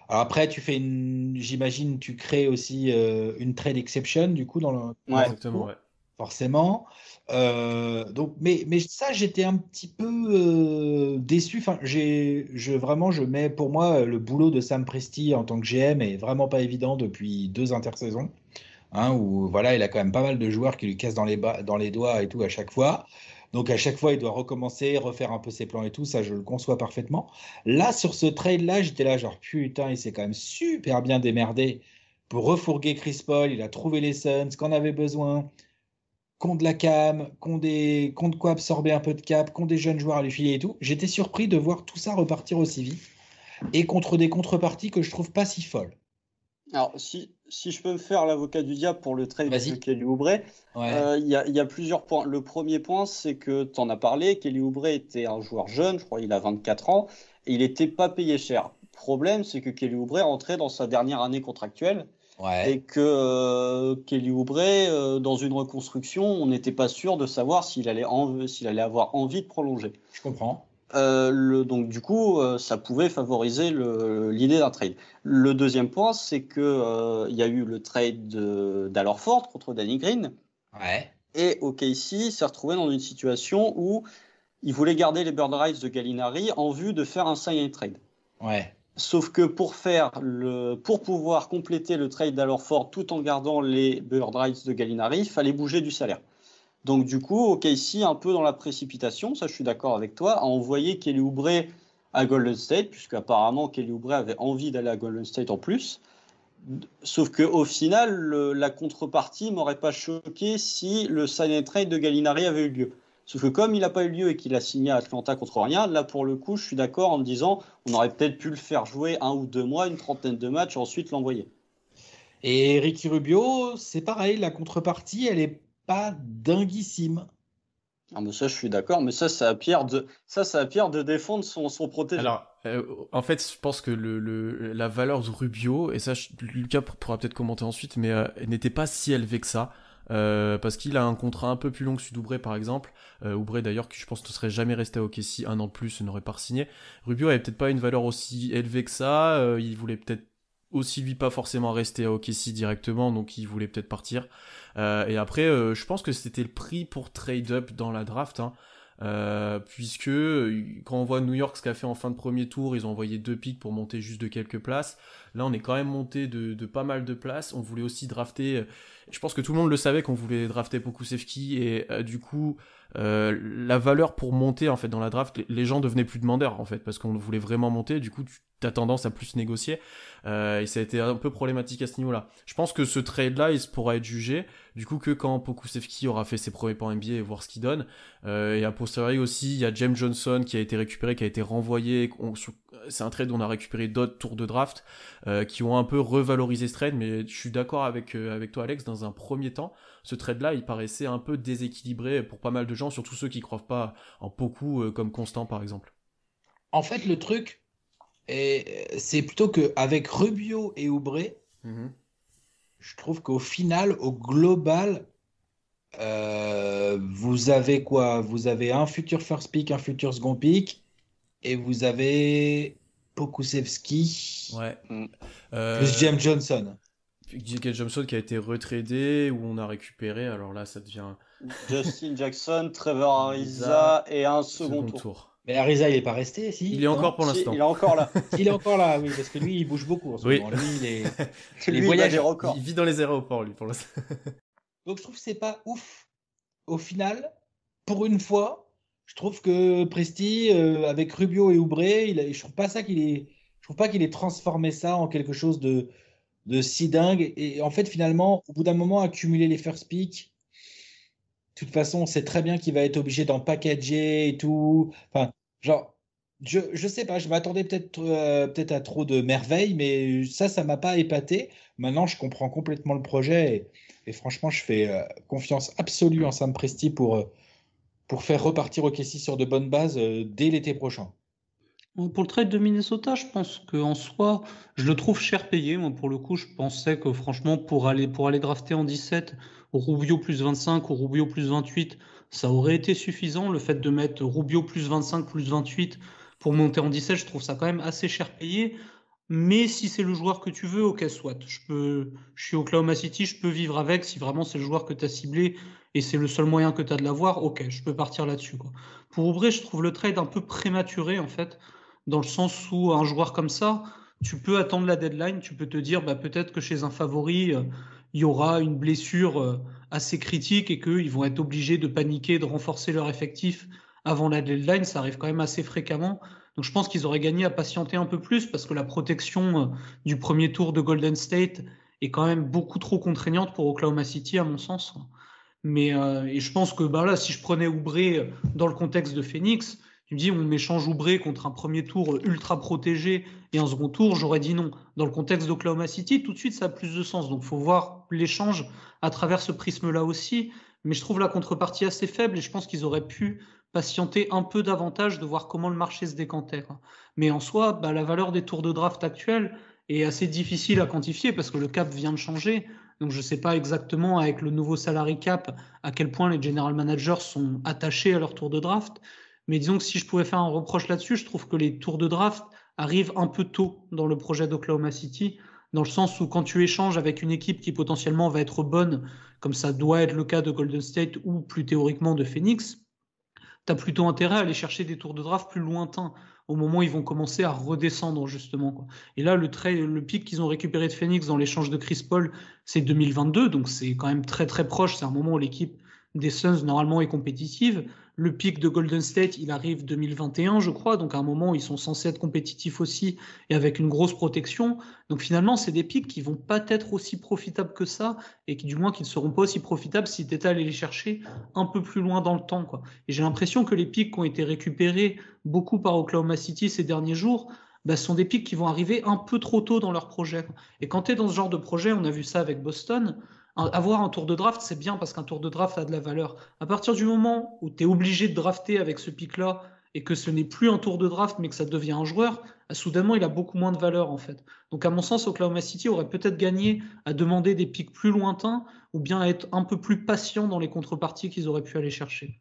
Alors après, tu fais une, j'imagine, tu crées aussi euh, une trade exception du coup dans le, Ouais. Exactement, ouais. forcément. Euh, donc, mais, mais ça, j'étais un petit peu déçu. Enfin, j'ai, je vraiment, je mets pour moi le boulot de Sam Presti en tant que GM est vraiment pas évident depuis deux intersaisons. Hein, où voilà, il a quand même pas mal de joueurs qui lui cassent dans les, dans les doigts et tout à chaque fois. Donc à chaque fois, il doit recommencer, refaire un peu ses plans et tout. Ça, je le conçois parfaitement. Là, sur ce trade-là, j'étais là genre putain, il s'est quand même super bien démerdé pour refourguer Chris Paul. Il a trouvé les Suns qu'on avait besoin, qu'on de la cam, qu'on des, qu'on de quoi absorber un peu de cap, qu'on des jeunes joueurs à lui filer et tout. J'étais surpris de voir tout ça repartir aussi vite et contre des contreparties que je trouve pas si folles. Alors, si, si je peux me faire l'avocat du diable pour le trade de Kelly Oubre, Ouais. euh, il y a, il y a plusieurs points. Le premier point, c'est que tu en as parlé, Kelly Oubre était un joueur jeune, je crois qu'il a 24 ans, et il n'était pas payé cher. Le problème, c'est que Kelly Oubre rentrait dans sa dernière année contractuelle Ouais. et que euh, Kelly Oubre, euh, dans une reconstruction, on n'était pas sûr de savoir s'il allait, en- s'il allait avoir envie de prolonger. Je comprends. Euh, le, donc du coup, euh, ça pouvait favoriser l'idée d'un trade. Le deuxième point, c'est que euh, il y a eu le trade de- d'Alorford contre Danny Green Ouais. et OKC s'est retrouvé dans une situation où il voulait garder les bird rights de Gallinari en vue de faire un sign and trade. Ouais. Sauf que pour faire le, pour pouvoir compléter le trade d'Alorford tout en gardant les bird rights de Gallinari, il fallait bouger du salaire. Donc du coup, OKC, un peu dans la précipitation, ça je suis d'accord avec toi, a envoyé Kelly Oubre à Golden State, puisque apparemment Kelly Oubre avait envie d'aller à Golden State en plus. Sauf que au final, la contrepartie m'aurait pas choqué si le sign trade de Gallinari avait eu lieu. Sauf que comme il n'a pas eu lieu et qu'il a signé à Atlanta contre rien, là pour le coup, je suis d'accord en me disant, on aurait peut-être pu le faire jouer un ou deux mois, une trentaine de matchs, ensuite l'envoyer. Et Ricky Rubio, c'est pareil, la contrepartie, elle est pas dinguissime. Ah, mais ça, je suis d'accord, mais ça, c'est à Pierre de, ça, c'est à Pierre de défendre son, son protégé. Alors, euh, en fait, je pense que le, le- la valeur de Rubio, et ça, je- Lucas pourra peut-être commenter ensuite, mais euh, elle n'était pas si élevée que ça. euh, parce qu'il a un contrat un peu plus long que celui d'Oubré par exemple. Euh, Oubré d'ailleurs qui je pense ne serait jamais resté à OKC un an de plus, n'aurait pas signé. Rubio avait peut-être pas une valeur aussi élevée que ça. euh, il voulait peut-être aussi lui pas forcément rester à OKC directement, donc il voulait peut-être partir. Euh, et après, euh, je pense que c'était le prix pour trade up dans la draft. Hein. Euh, puisque quand on voit New York ce qu'a fait en fin de premier tour, ils ont envoyé deux pics pour monter juste de quelques places. Là, on est quand même monté de, pas mal de places. On voulait aussi drafter. Je pense que tout le monde le savait qu'on voulait drafter Pokusevski et du coup, la valeur pour monter en fait dans la draft, les gens devenaient plus demandeurs en fait parce qu'on voulait vraiment monter. Du coup, as tendance à plus négocier euh, et ça a été un peu problématique à ce niveau-là. Je pense que ce trade-là, il pourra être jugé du coup que quand Pokusevski aura fait ses premiers en NBA et voir ce qu'il donne. Euh, et à posteriori aussi, il y a James Johnson qui a été récupéré, qui a été renvoyé. C'est un trade où on a récupéré d'autres tours de draft euh, qui ont un peu revalorisé ce trade. Mais je suis d'accord avec euh, avec toi, Alex. Dans un premier temps, ce trade-là, il paraissait un peu déséquilibré pour pas mal de gens, surtout ceux qui croient pas en Poku euh, comme Constant par exemple. En fait, le truc, c'est plutôt qu'avec Rubio et Oubré, mm-hmm je trouve qu'au final, au global, euh, vous avez quoi? Vous avez un futur first pick, un futur second pick, et vous avez Pokusevski ouais. Mm. Euh, plus James Johnson. James Johnson qui a été retradé, ou on a récupéré, alors là ça devient... Justin Jackson, Trevor Ariza et un second, tour. Mais Ariza, il n'est pas resté, si Il est encore pour l'instant. il est encore là. il est encore là, oui, parce que lui, il bouge beaucoup en ce moment. Lui, il est. les voyages... Il vit dans les aéroports, lui, pour l'instant. Donc, je trouve que c'est pas ouf. Au final, pour une fois, je trouve que Presti, euh, avec Rubio et Oubré, il je trouve pas ça qu'il est. Je trouve pas qu'il ait transformé ça en quelque chose de, de si dingue. Et en fait, finalement, au bout d'un moment, accumuler les first picks, de toute façon, on sait très bien qu'il va être obligé d'en packager et tout. Enfin, genre, je, je sais pas, je m'attendais peut-être euh, peut-être à trop de merveilles, mais ça, ça m'a pas épaté. Maintenant, je comprends complètement le projet et, franchement, je fais euh, confiance absolue en Sam Presti pour, euh, pour faire repartir OKC sur de bonnes bases dès l'été prochain. Pour le trade de Minnesota, je pense qu'en soi, je le trouve cher payé. Moi, pour le coup, je pensais que franchement, pour aller, pour aller drafter en 17, Rubio plus 25 ou Rubio plus 28, ça aurait été suffisant. Le fait de mettre Rubio plus 25 plus 28 pour monter en 17, je trouve ça quand même assez cher payé. Mais si c'est le joueur que tu veux, ok, soit. Je, peux, je suis Oklahoma City, je peux vivre avec. Si vraiment c'est le joueur que tu as ciblé et c'est le seul moyen que tu as de l'avoir, ok, je peux partir là-dessus. Pour ouvrir, je trouve le trade un peu prématuré, en fait, dans le sens où un joueur comme ça, tu peux attendre la deadline, tu peux te dire bah, peut-être que chez un favori, euh, il y aura une blessure euh, assez critique et qu'ils vont être obligés de paniquer, de renforcer leur effectif avant la deadline. Ça arrive quand même assez fréquemment. Donc je pense qu'ils auraient gagné à patienter un peu plus parce que la protection euh, du premier tour de Golden State est quand même beaucoup trop contraignante pour Oklahoma City à mon sens. Mais euh, et je pense que bah là, si je prenais Oubré dans le contexte de Phoenix, tu me dis, on échange Oubré contre un premier tour ultra protégé et un second tour, j'aurais dit non. Dans le contexte d'Oklahoma City, tout de suite, ça a plus de sens. Donc, faut voir l'échange à travers ce prisme-là aussi. Mais je trouve la contrepartie assez faible et je pense qu'ils auraient pu patienter un peu davantage de voir comment le marché se décantait. Mais en soi, bah, la valeur des tours de draft actuels est assez difficile à quantifier parce que le cap vient de changer. Donc je ne sais pas exactement avec le nouveau salary cap à quel point les general managers sont attachés à leur tour de draft. Mais disons que si je pouvais faire un reproche là-dessus, je trouve que les tours de draft arrivent un peu tôt dans le projet d'Oklahoma City, dans le sens où quand tu échanges avec une équipe qui potentiellement va être bonne, comme ça doit être le cas de Golden State ou plus théoriquement de Phoenix, tu as plutôt intérêt à aller chercher des tours de draft plus lointains, au moment où ils vont commencer à redescendre justement. Et là, le, le pic qu'ils ont récupéré de Phoenix dans l'échange de Chris Paul, c'est 2022, donc c'est quand même très très proche, c'est un moment où l'équipe des Suns normalement est compétitive. Le pic de Golden State, il arrive 2021, je crois, donc à un moment où ils sont censés être compétitifs aussi et avec une grosse protection. Donc finalement, c'est des pics qui vont pas être aussi profitables que ça et qui du moins qui ne seront pas aussi profitables si tu étais allé les chercher un peu plus loin dans le temps. Et j'ai l'impression que les pics qui ont été récupérés beaucoup par Oklahoma City ces derniers jours, bah, sont des pics qui vont arriver un peu trop tôt dans leur projet. Et quand tu es dans ce genre de projet, on a vu ça avec Boston, avoir un tour de draft, c'est bien parce qu'un tour de draft a de la valeur. À partir du moment où tu es obligé de drafter avec ce pic-là et que ce n'est plus un tour de draft mais que ça devient un joueur, bah, soudainement il a beaucoup moins de valeur en fait. Donc à mon sens, Oklahoma City aurait peut-être gagné à demander des pics plus lointains ou bien à être un peu plus patient dans les contreparties qu'ils auraient pu aller chercher.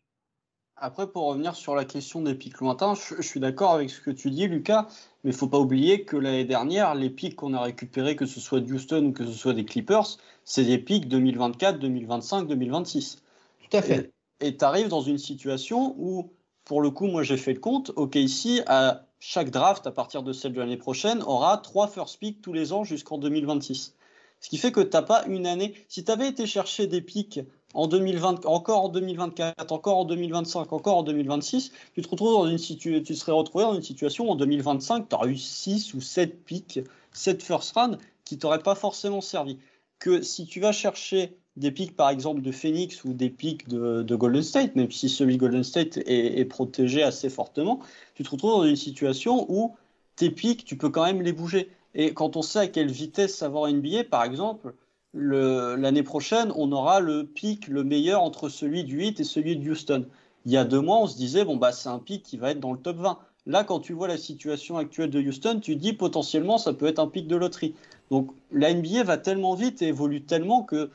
Après, pour revenir sur la question des pics lointains, je, suis d'accord avec ce que tu dis, Lucas, mais il ne faut pas oublier que l'année dernière, les pics qu'on a récupérés, que ce soit Houston ou que ce soit des Clippers, c'est des pics 2024, 2025, 2026. Tout à fait. Et tu arrives dans une situation où, pour le coup, moi j'ai fait le compte, OKC a chaque draft à partir de celle de l'année prochaine aura trois first picks tous les ans jusqu'en 2026. Ce qui fait que tu n'as pas une année. Si tu avais été chercher des picks en 2020, encore en 2024, encore en 2025, encore en 2026, tu te retrouves dans une situation, tu serais retrouvé dans une situation en 2025, tu auras eu 6 ou 7 picks, 7 first round qui t'auraient pas forcément servi. Que si tu vas chercher des pics par exemple de Phoenix ou des pics de, Golden State, même si celui de Golden State est, protégé assez fortement, tu te retrouves dans une situation où tes pics, tu peux quand même les bouger. Et quand on sait à quelle vitesse ça va en par exemple, l'année prochaine, on aura le pic le meilleur entre celui du 8 et celui de Houston. Il y a deux mois, on se disait, bon, bah, c'est un pic qui va être dans le top 20. Là, quand tu vois la situation actuelle de Houston, tu dis potentiellement ça peut être un pic de loterie. Donc la NBA va tellement vite et évolue tellement que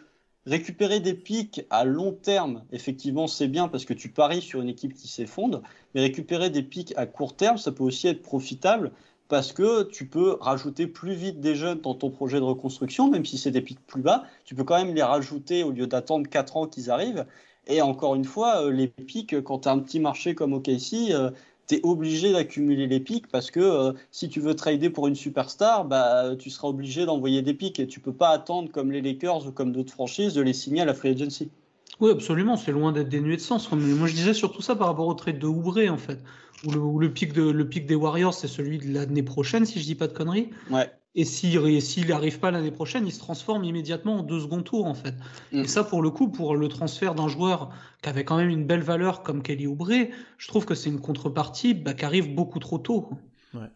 récupérer des pics à long terme, effectivement, c'est bien parce que tu paries sur une équipe qui s'effondre, mais récupérer des pics à court terme, ça peut aussi être profitable parce que tu peux rajouter plus vite des jeunes dans ton projet de reconstruction, même si c'est des pics plus bas, tu peux quand même les rajouter au lieu d'attendre 4 ans qu'ils arrivent. Et encore une fois, euh, les pics, quand tu as un petit marché comme OKC, euh, tu es obligé d'accumuler les pics parce que euh, si tu veux trader pour une superstar, bah, tu seras obligé d'envoyer des pics et tu peux pas attendre comme les Lakers ou comme d'autres franchises de les signer à la free agency. Oui, absolument, c'est loin d'être dénué de sens. Moi, je disais surtout ça par rapport au trade de Oubré, en fait où le, pic, de, le pic des Warriors, c'est celui de l'année prochaine, si je dis pas de conneries. Ouais. Et s'il n'arrive pas l'année prochaine, il se transforme immédiatement en deux secondes tours, en fait. Mm. Et ça, pour le coup, pour le transfert d'un joueur qui avait quand même une belle valeur comme Kelly Oubre, je trouve que c'est une contrepartie bah, qui arrive beaucoup trop tôt.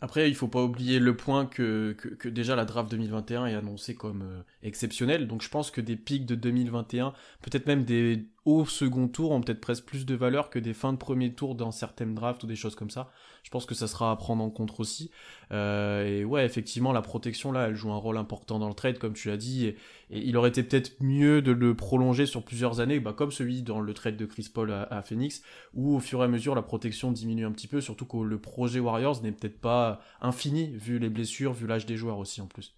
Après, il faut pas oublier le point que, que, déjà la draft 2021 est annoncée comme euh, exceptionnelle. Donc je pense que des pics de 2021, peut-être même des second tour, ont peut-être presque plus de valeur que des fins de premier tour dans certaines drafts ou des choses comme ça. Je pense que ça sera à prendre en compte aussi. Euh, et ouais, effectivement, la protection là, elle joue un rôle important dans le trade, comme tu l'as dit. Et, il aurait été peut-être mieux de le prolonger sur plusieurs années, bah, comme celui dans le trade de Chris Paul à, Phoenix, où au fur et à mesure la protection diminue un petit peu, surtout que le projet Warriors n'est peut-être pas infini vu les blessures, vu l'âge des joueurs aussi en plus.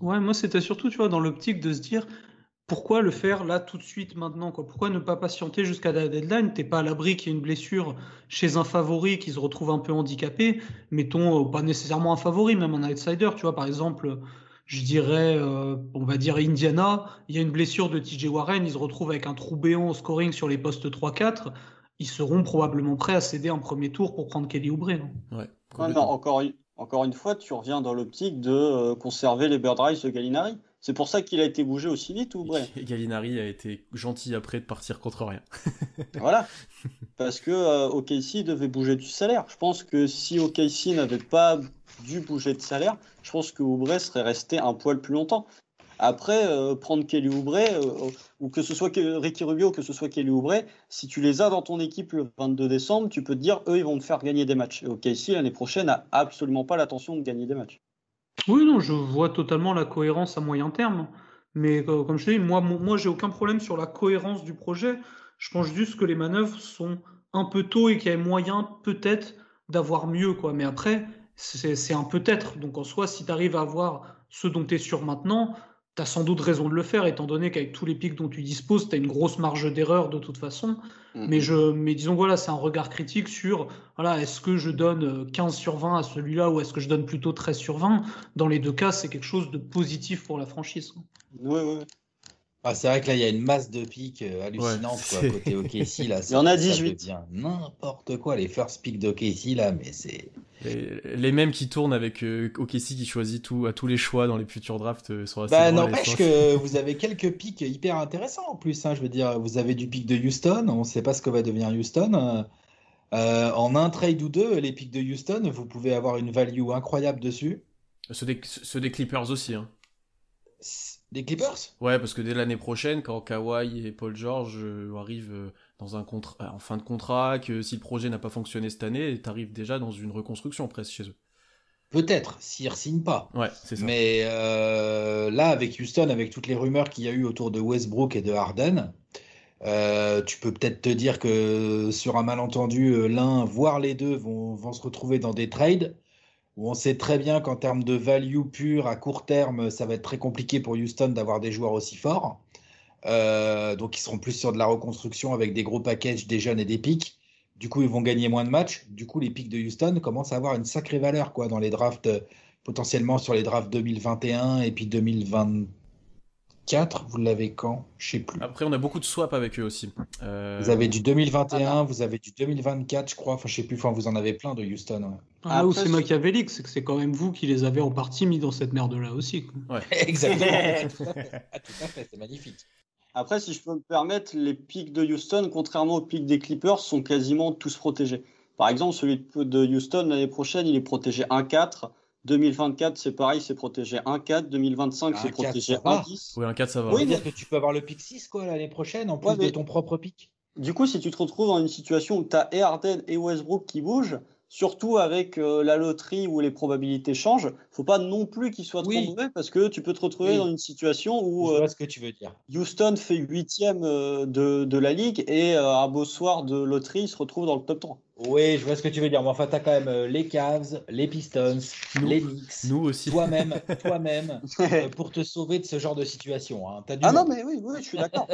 Ouais, moi c'était surtout, tu vois, dans l'optique de se dire, pourquoi le faire là tout de suite maintenant quoi? Pourquoi ne pas patienter jusqu'à la deadline? T'es pas à l'abri qu'il y ait une blessure chez un favori qui se retrouve un peu handicapé. Mettons euh, pas nécessairement un favori, même un outsider. Tu vois, par exemple, je dirais, euh, on va dire Indiana. Il y a une blessure de TJ Warren, ils se retrouvent avec un trou béant au scoring sur les postes 3-4. Ils seront probablement prêts à céder un premier tour pour prendre Kelly Oubre. Ouais, encore, encore une fois, tu reviens dans l'optique de euh, conserver les bird rights de Gallinari. C'est pour ça qu'il a été bougé aussi vite ou vrai Gallinari a été gentil après de partir contre rien. voilà. Parce que euh, OKC devait bouger du salaire. Je pense que si OKC n'avait pas dû bouger de salaire, je pense que Oubre serait resté un poil plus longtemps. Après, euh, prendre Kelly Oubre, euh, ou que ce soit Ricky Rubio, ou que ce soit Kelly Oubre, si tu les as dans ton équipe le 22 décembre, tu peux te dire, eux, ils vont te faire gagner des matchs. Et OKC, l'année prochaine, n'a absolument pas l'intention de gagner des matchs. Oui, non, je vois totalement la cohérence à moyen terme. Mais euh, comme je dis, moi, moi j'ai aucun problème sur la cohérence du projet. Je pense juste que les manœuvres sont un peu tôt et qu'il y a moyen peut-être d'avoir mieux. Quoi. Mais après, c'est un peut-être. Donc en soi, si tu arrives à avoir ce dont tu es sûr maintenant, tu as sans doute raison de le faire, étant donné qu'avec tous les pics dont tu disposes, tu as une grosse marge d'erreur de toute façon. Mhm. Mais, je, mais disons, voilà, c'est un regard critique sur voilà, est-ce que je donne 15 euh, sur 20 à celui-là ou est-ce que je donne plutôt 13 sur 20 Dans les deux cas, c'est quelque chose de positif pour la franchise. Oui, oui. Ah, c'est vrai que là, il y a une masse de pics euh, hallucinante côté OKC. Là, il y en a 18. N'importe quoi, les first picks d'OKC, là, mais c'est. Les, mêmes qui tournent avec euh, OKC qui choisit tout, à tous les choix dans les futurs drafts euh, sont assez Bah, n'empêche que vous avez quelques pics hyper intéressants en plus. Hein, je veux dire, vous avez du pic de Houston, on ne sait pas ce que va devenir Houston. en un trade ou deux, les pics de Houston, vous pouvez avoir une value incroyable dessus. Ceux des, ceux des Clippers aussi. Hein. Des Clippers? Ouais, parce que dès l'année prochaine, quand Kawhi et Paul George euh, arrivent euh, dans un contrat, euh, en fin de contrat, que si le projet n'a pas fonctionné cette année, t'arrives déjà dans une reconstruction presque chez eux. Peut-être, s'ils ne signent pas. Ouais, c'est ça. Mais là, avec Houston, avec toutes les rumeurs qu'il y a eu autour de Westbrook et de Harden, tu peux peut-être te dire que sur un malentendu, l'un, voire les deux, vont, vont se retrouver dans des trades où on sait très bien qu'en termes de value pure à court terme, ça va être très compliqué pour Houston d'avoir des joueurs aussi forts. Euh, donc ils seront plus sur de la reconstruction avec des gros packages, des jeunes et des pics. Du coup, ils vont gagner moins de matchs. Du coup, les pics de Houston commencent à avoir une sacrée valeur quoi, dans les drafts, euh, potentiellement sur les drafts 2021 et puis 2024. Vous l'avez quand? Je sais plus. Après, on a beaucoup de swap avec eux aussi. Euh, Vous avez du 2021, vous avez du 2024, je crois. Enfin, je sais plus. Enfin, vous en avez plein de Houston. ouais. Ah, là où c'est machiavélique, c'est que c'est quand même vous qui les avez en partie mis dans cette merde-là aussi. quoi. Exactement. tout à fait. Ah, tout à fait, c'est magnifique. Après, si je peux me permettre, les pics de Houston, contrairement aux pics des Clippers, sont quasiment tous protégés. Par exemple, celui de- de Houston l'année prochaine, il est protégé 1-4. 2024, c'est pareil, c'est protégé 1-4. 2025, c'est 1-4, protégé ça va. 1-10. Oui, un 4, ça va. Oui, dire que tu peux avoir le pick 6 quoi l'année prochaine en plus Ouais, mais- de ton propre pick. Du coup, si tu te retrouves dans une situation où tu as et Harden et Westbrook qui bougent, surtout avec euh, la loterie où les probabilités changent, faut pas non plus qu'ils soient trop mauvais parce que tu peux te retrouver Oui. dans une situation où Je euh, vois ce que tu veux dire. Houston fait huitième euh, de, de la ligue et euh, un beau soir de loterie, il se retrouve dans le top 3. Oui, je vois ce que tu veux dire. Mais enfin, tu as quand même euh, les Cavs, les Pistons, Nous- les Knicks, Nous aussi. toi-même, toi-même, euh, pour te sauver de ce genre de situation. hein. T'as du ah non, mais oui, oui, je suis d'accord.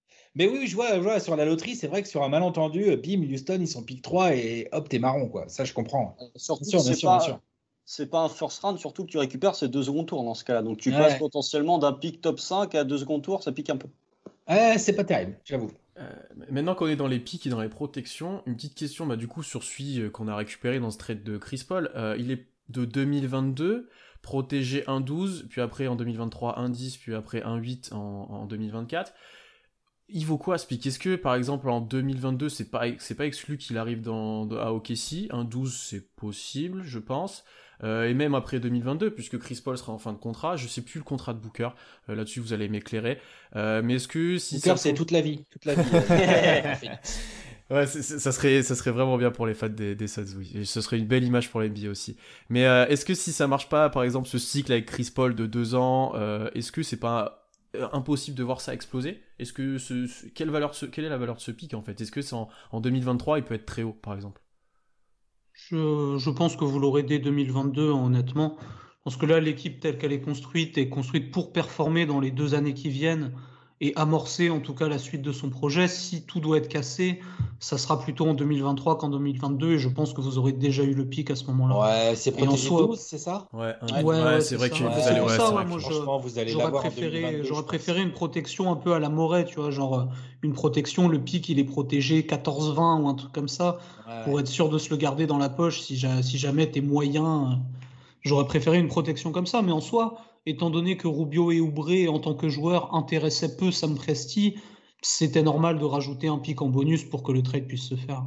Mais oui, je vois, je vois, sur la loterie, c'est vrai que sur un malentendu, euh, bim, Houston, ils sont pick 3 et hop, t'es marron, quoi. Ça, je comprends. surtout Bien sûr, bien c'est sûr, pas, bien sûr. c'est pas un first round, surtout que tu récupères ces deux secondes tours dans ce cas-là. Donc tu Ouais. passes potentiellement d'un pick top 5 à deux secondes tours, ça pique un peu. Ouais, c'est pas terrible, j'avoue. Euh, maintenant qu'on est dans les pics et dans les protections, une petite question bah, sur celui euh, qu'on a récupéré dans ce trade de Chris Paul. Euh, il est de 2022, protégé 1-12, puis après en 2023 1-10, puis après 1-8 en, en 2024. Il vaut quoi ce pic? Est-ce que par exemple en 2022 c'est pas c'est pas exclu qu'il arrive dans, à OKC 1-12 c'est possible je pense. Euh, et même après 2022 puisque Chris Paul sera en fin de contrat, je sais plus le contrat de Booker. Euh, Là-dessus vous allez m'éclairer. Euh, mais est-ce que si Booker, c'est toute la vie. Toute la vie. Ouais, ça serait, ça serait vraiment bien pour les fans des, des Suns, oui. Et ce serait une belle image pour les NBA aussi. Mais euh, est-ce que si ça marche pas, par exemple, ce cycle avec Chris Paul de deux ans, euh, est-ce que c'est pas impossible de voir ça exploser? Est-ce que ce, ce- quelle valeur, ce- quelle est la valeur de ce pic en fait? Est-ce que c'est en, en 2023, il peut être très haut, par exemple? Je, je pense que vous l'aurez dès 2022, honnêtement. Parce que là, l'équipe telle qu'elle est construite est construite pour performer dans les deux années qui viennent et amorcer en tout cas la suite de son projet. Si tout doit être cassé, ça sera plutôt en 2023 qu'en 2022 et je pense que vous aurez déjà eu le pic à ce moment-là. Ouais, c'est protégé soi- 12, c'est ça? Ouais, Ouais, ouais, ouais, c'est vrai que Ouais, vous allez, ouais, ça, c'est ouais, vrai moi, je- Franchement, vous allez J'aurais préféré, 2022, j'aurais préféré une protection un peu à la Moret, tu vois, genre euh, une protection, le pic il est protégé 14-20 ou un truc comme ça, pour être sûr de se le garder dans la poche si, si jamais t'es moyen. euh, J'aurais préféré une protection comme ça, mais en soi, étant donné que Rubio et Oubre en tant que joueur intéressaient peu Sam Presti, c'était normal de rajouter un pic en bonus pour que le trade puisse se faire.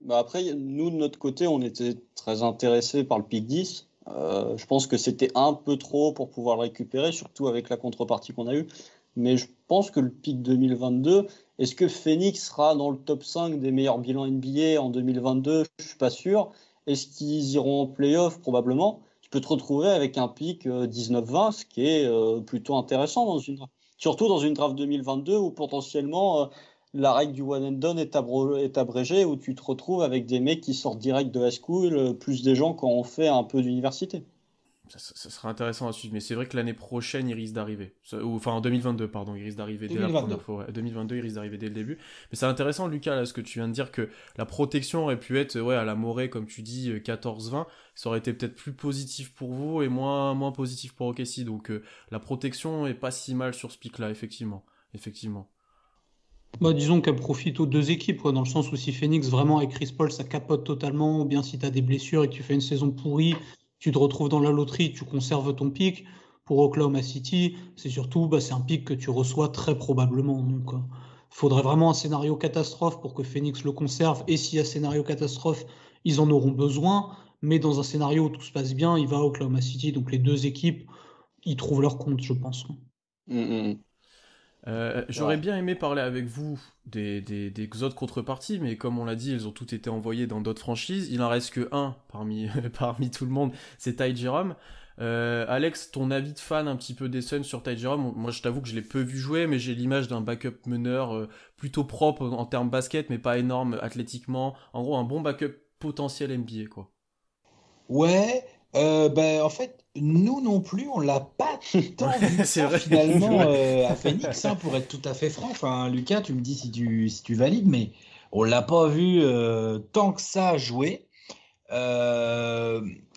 Bah après, nous, de notre côté, on était très intéressés par le pick 10. Euh, je pense que c'était un peu trop pour pouvoir le récupérer, surtout avec la contrepartie qu'on a eue. Mais je pense que le pick 2022, est-ce que Phoenix sera dans le top 5 des meilleurs bilans NBA en 2022 Je suis pas sûr. Est-ce qu'ils iront en playoff? Probablement. Peux te retrouver avec un euh, 19-20, ce qui est euh, plutôt intéressant dans une surtout dans une draft 2022 où potentiellement euh, la règle du one and done est, abro- est abrégée, où tu te retrouves avec des mecs qui sortent direct de high school, euh, plus des gens qui ont fait un peu d'université. Ça, ça- ça sera intéressant à suivre, mais c'est vrai que l'année prochaine, il risque d'arriver. Enfin, en 2022, pardon, il risque d'arriver dès la 2022. première fois. ouais. 2022, il risque d'arriver dès le début. Mais c'est intéressant, Lucas, là, ce que tu viens de dire, que la protection aurait pu être, ouais, à la Morée, comme tu dis, euh, 14-20. Ça aurait été peut-être plus positif pour vous et moins, positif pour OKC. Donc, euh, la protection est pas si mal sur ce pic-là, effectivement. Effectivement. Bah, disons qu'elle profite aux deux équipes, dans le sens où si Phoenix vraiment avec Chris Paul ça capote totalement, ou bien si tu as des blessures et que tu fais une saison pourrie, tu te retrouves dans la loterie, tu conserves ton pic. Pour Oklahoma City, c'est surtout bah, un pic que tu reçois très probablement. Donc, il faudrait vraiment un scénario catastrophe pour que Phoenix le conserve. Et s'il y a scénario catastrophe, ils en auront besoin. Mais dans un scénario où tout se passe bien, il va à Oklahoma City. Donc les deux équipes, ils trouvent leur compte, je pense. Mm, mm. Euh, J'aurais Ouais. bien aimé parler avec vous des, des, des autres contreparties, mais comme on l'a dit, elles ont toutes été envoyées dans d'autres franchises. Il en reste que un parmi, parmi tout le monde, c'est Ty Jerome. Euh, Alex, ton avis de fan un petit peu des Suns sur Ty Jerome? Moi, je t'avoue que je l'ai peu vu jouer, mais j'ai l'image d'un backup meneur euh, plutôt propre en termes basket, mais pas énorme athlétiquement. En gros, un bon backup potentiel NBA, quoi. Ouais, euh, ben, en fait, nous non plus, on l'a pas tant vu ça, vrai. finalement euh, à Phoenix, hein, pour être tout à fait franc. Enfin, Lucas, tu me dis si tu, si tu valides, mais on l'a pas vu euh, tant que ça jouer.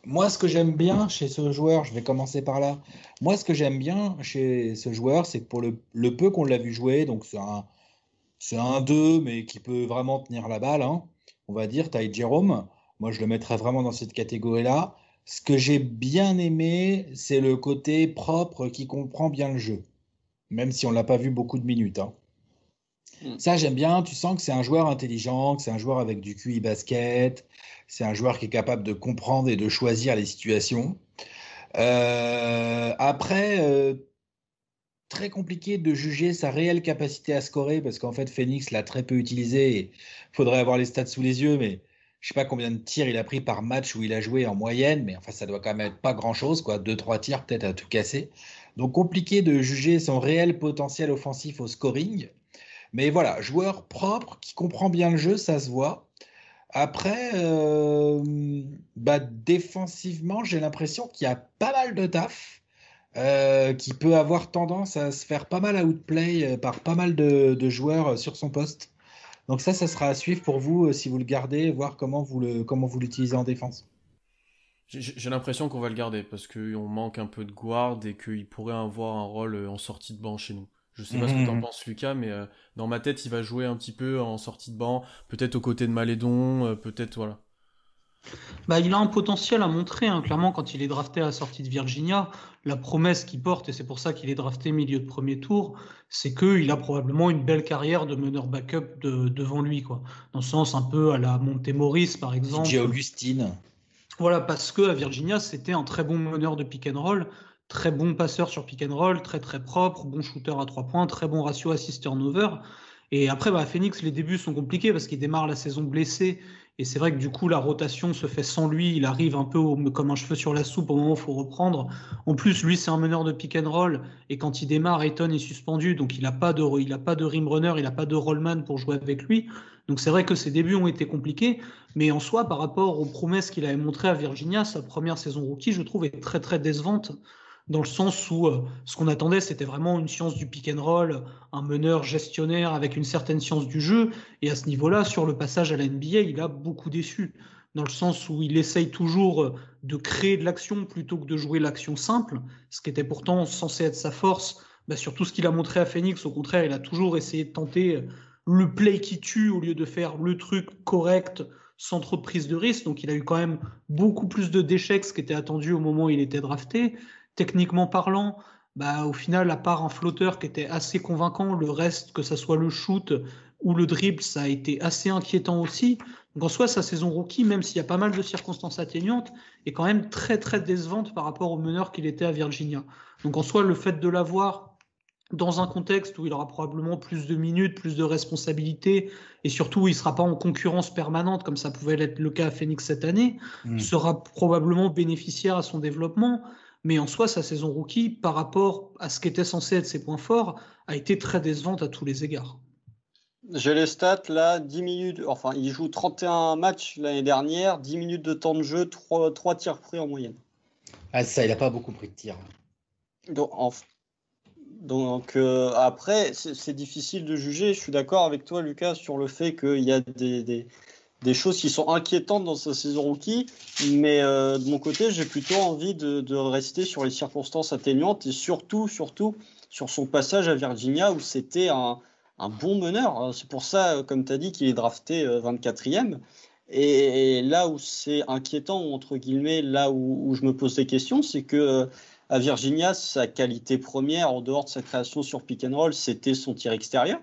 Moi, ce que j'aime bien chez ce joueur, je vais commencer par là. Moi, ce que j'aime bien chez ce joueur, c'est que pour le, le peu qu'on l'a vu jouer, donc c'est un, c'est un 2, mais qui peut vraiment tenir la balle, hein, on va dire, Ty Jerome. Moi, je le mettrais vraiment dans cette catégorie-là. Ce que j'ai bien aimé, c'est le côté propre qui comprend bien le jeu, même si on l'a pas vu beaucoup de minutes. hein. Mm. Ça, j'aime bien. Tu sens que c'est un joueur intelligent, que c'est un joueur avec du QI basket. C'est un joueur qui est capable de comprendre et de choisir les situations. Euh, après, euh, très compliqué de juger sa réelle capacité à scorer parce qu'en fait, Phoenix l'a très peu utilisé. Il faudrait avoir les stats sous les yeux, mais je sais pas combien de tirs il a pris par match où il a joué en moyenne, mais enfin, ça doit quand même être pas grand-chose, quoi. Deux, trois tirs peut-être à tout casser. Donc compliqué de juger son réel potentiel offensif au scoring. Mais voilà, joueur propre qui comprend bien le jeu, ça se voit. Après, euh, bah, défensivement, j'ai l'impression qu'il y a pas mal de taf, euh, qui peut avoir tendance à se faire pas mal outplay euh, par pas mal de, joueurs sur son poste. Donc ça, ça sera à suivre pour vous euh, si vous le gardez, voir comment vous le, comment vous l'utilisez en défense. J'ai l'impression qu'on va le garder parce qu'on manque un peu de guard et qu'il pourrait avoir un rôle euh, en sortie de banc chez nous. Je sais pas ce que t'en Mhm. penses, Lucas, mais euh, dans ma tête, il va jouer un petit peu en sortie de banc, peut-être aux côtés de Malédon, peut-être, voilà. Bah, il a un potentiel à montrer, hein. Clairement, quand il est drafté à la sortie de Virginia, la promesse qu'il porte, et c'est pour ça qu'il est drafté milieu de premier tour, c'est qu'il a probablement une belle carrière de meneur backup de- devant lui, quoi. Dans le sens un peu à la Montemoris, par exemple. DJ Augustine. Voilà, parce que à Virginia, c'était un très bon meneur de pick and roll, très bon passeur sur pick and roll, très très propre, bon shooter à trois points, très bon ratio assist turnover. Et après, bah, à Phoenix, les débuts sont compliqués parce qu'il démarre la saison blessé. Et c'est vrai que du coup, la rotation se fait sans lui. Il arrive un peu comme un cheveu sur la soupe au moment où il faut reprendre. En plus, lui, c'est un meneur de pick and roll. Et quand il démarre, Ayton est suspendu. Donc, il n'a pas, de, pas de rim runner, il n'a pas de rollman pour jouer avec lui. Donc, c'est vrai que ses débuts ont été compliqués. Mais en soi, par rapport aux promesses qu'il avait montrées à Virginia, sa première saison rookie, je trouve, est très très décevante. Dans le sens où euh, ce qu'on attendait, c'était vraiment une science du pick and roll, un meneur gestionnaire avec une certaine science du jeu. Et à ce niveau-là, sur le passage à la NBA, il a beaucoup déçu. Dans le sens où il essaye toujours euh, de créer de l'action plutôt que de jouer l'action simple, ce qui était pourtant censé être sa force. Bah, sur tout ce qu'il a montré à Phoenix, au contraire, il a toujours essayé de tenter euh, le play qui tue au lieu de faire le truc correct sans trop prise de risque. Donc il a eu quand même beaucoup plus de déchets que ce qui était attendu au moment où il était drafté. Techniquement parlant, bah, au final, à part un flotteur qui était assez convaincant, le reste, que ce soit le shoot ou le dribble, ça a été assez inquiétant aussi. Donc en soi, sa saison rookie, même s'il y a pas mal de circonstances atténuantes, est quand même très très décevante par rapport au meneur qu'il était à Virginia. Donc en soi, le fait de l'avoir dans un contexte où il aura probablement plus de minutes, plus de responsabilités, et surtout il ne sera pas en concurrence permanente comme ça pouvait l'être le cas à Phoenix cette année, Mm. sera probablement bénéficiaire à son développement. Mais en soi, sa saison rookie, par rapport à ce qu'était censé être ses points forts, a été très décevante à tous les égards. J'ai les stats là, 10 minutes, enfin il joue 31 matchs l'année dernière, 10 minutes de temps de jeu, 3, 3 tirs pris en moyenne. Ah, ça, il a pas beaucoup pris de tir. Donc, en- donc, euh, après, c'est c'est difficile de juger. Je suis d'accord avec toi, Lucas, sur le fait qu'il y a des, des- des choses qui sont inquiétantes dans sa saison rookie. Mais euh, de mon côté, j'ai plutôt envie de, de rester sur les circonstances atténuantes et surtout, surtout sur son passage à Virginia où c'était un, un bon meneur. C'est pour ça, euh, comme tu as dit, qu'il est drafté euh, 24e. Et, et là où c'est inquiétant, entre guillemets, là où, où je me pose des questions, c'est que euh, à Virginia, sa qualité première, en dehors de sa création sur pick and roll, c'était son tir extérieur.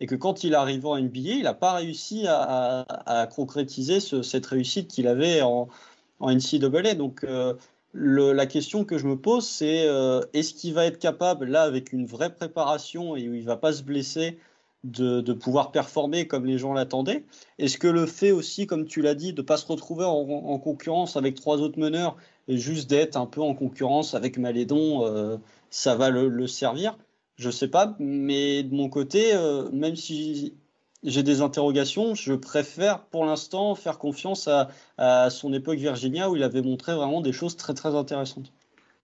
Et que quand il est arrivé en NBA, il n'a pas réussi à, concrétiser ce- cette réussite qu'il avait en, en NCAA. Donc, euh, le- la question que je me pose, c'est euh, est-ce qu'il va être capable, là, avec une vraie préparation et où il ne va pas se blesser, de, pouvoir performer comme les gens l'attendaient? Est-ce que le fait aussi, comme tu l'as dit, de ne pas se retrouver en, en concurrence avec trois autres meneurs et juste d'être un peu en concurrence avec Malédon, euh, ça va le servir? Je sais pas, mais de mon côté, euh, même si j'ai des interrogations, je préfère pour l'instant faire confiance à, à son époque Virginia où il avait montré vraiment des choses très très intéressantes.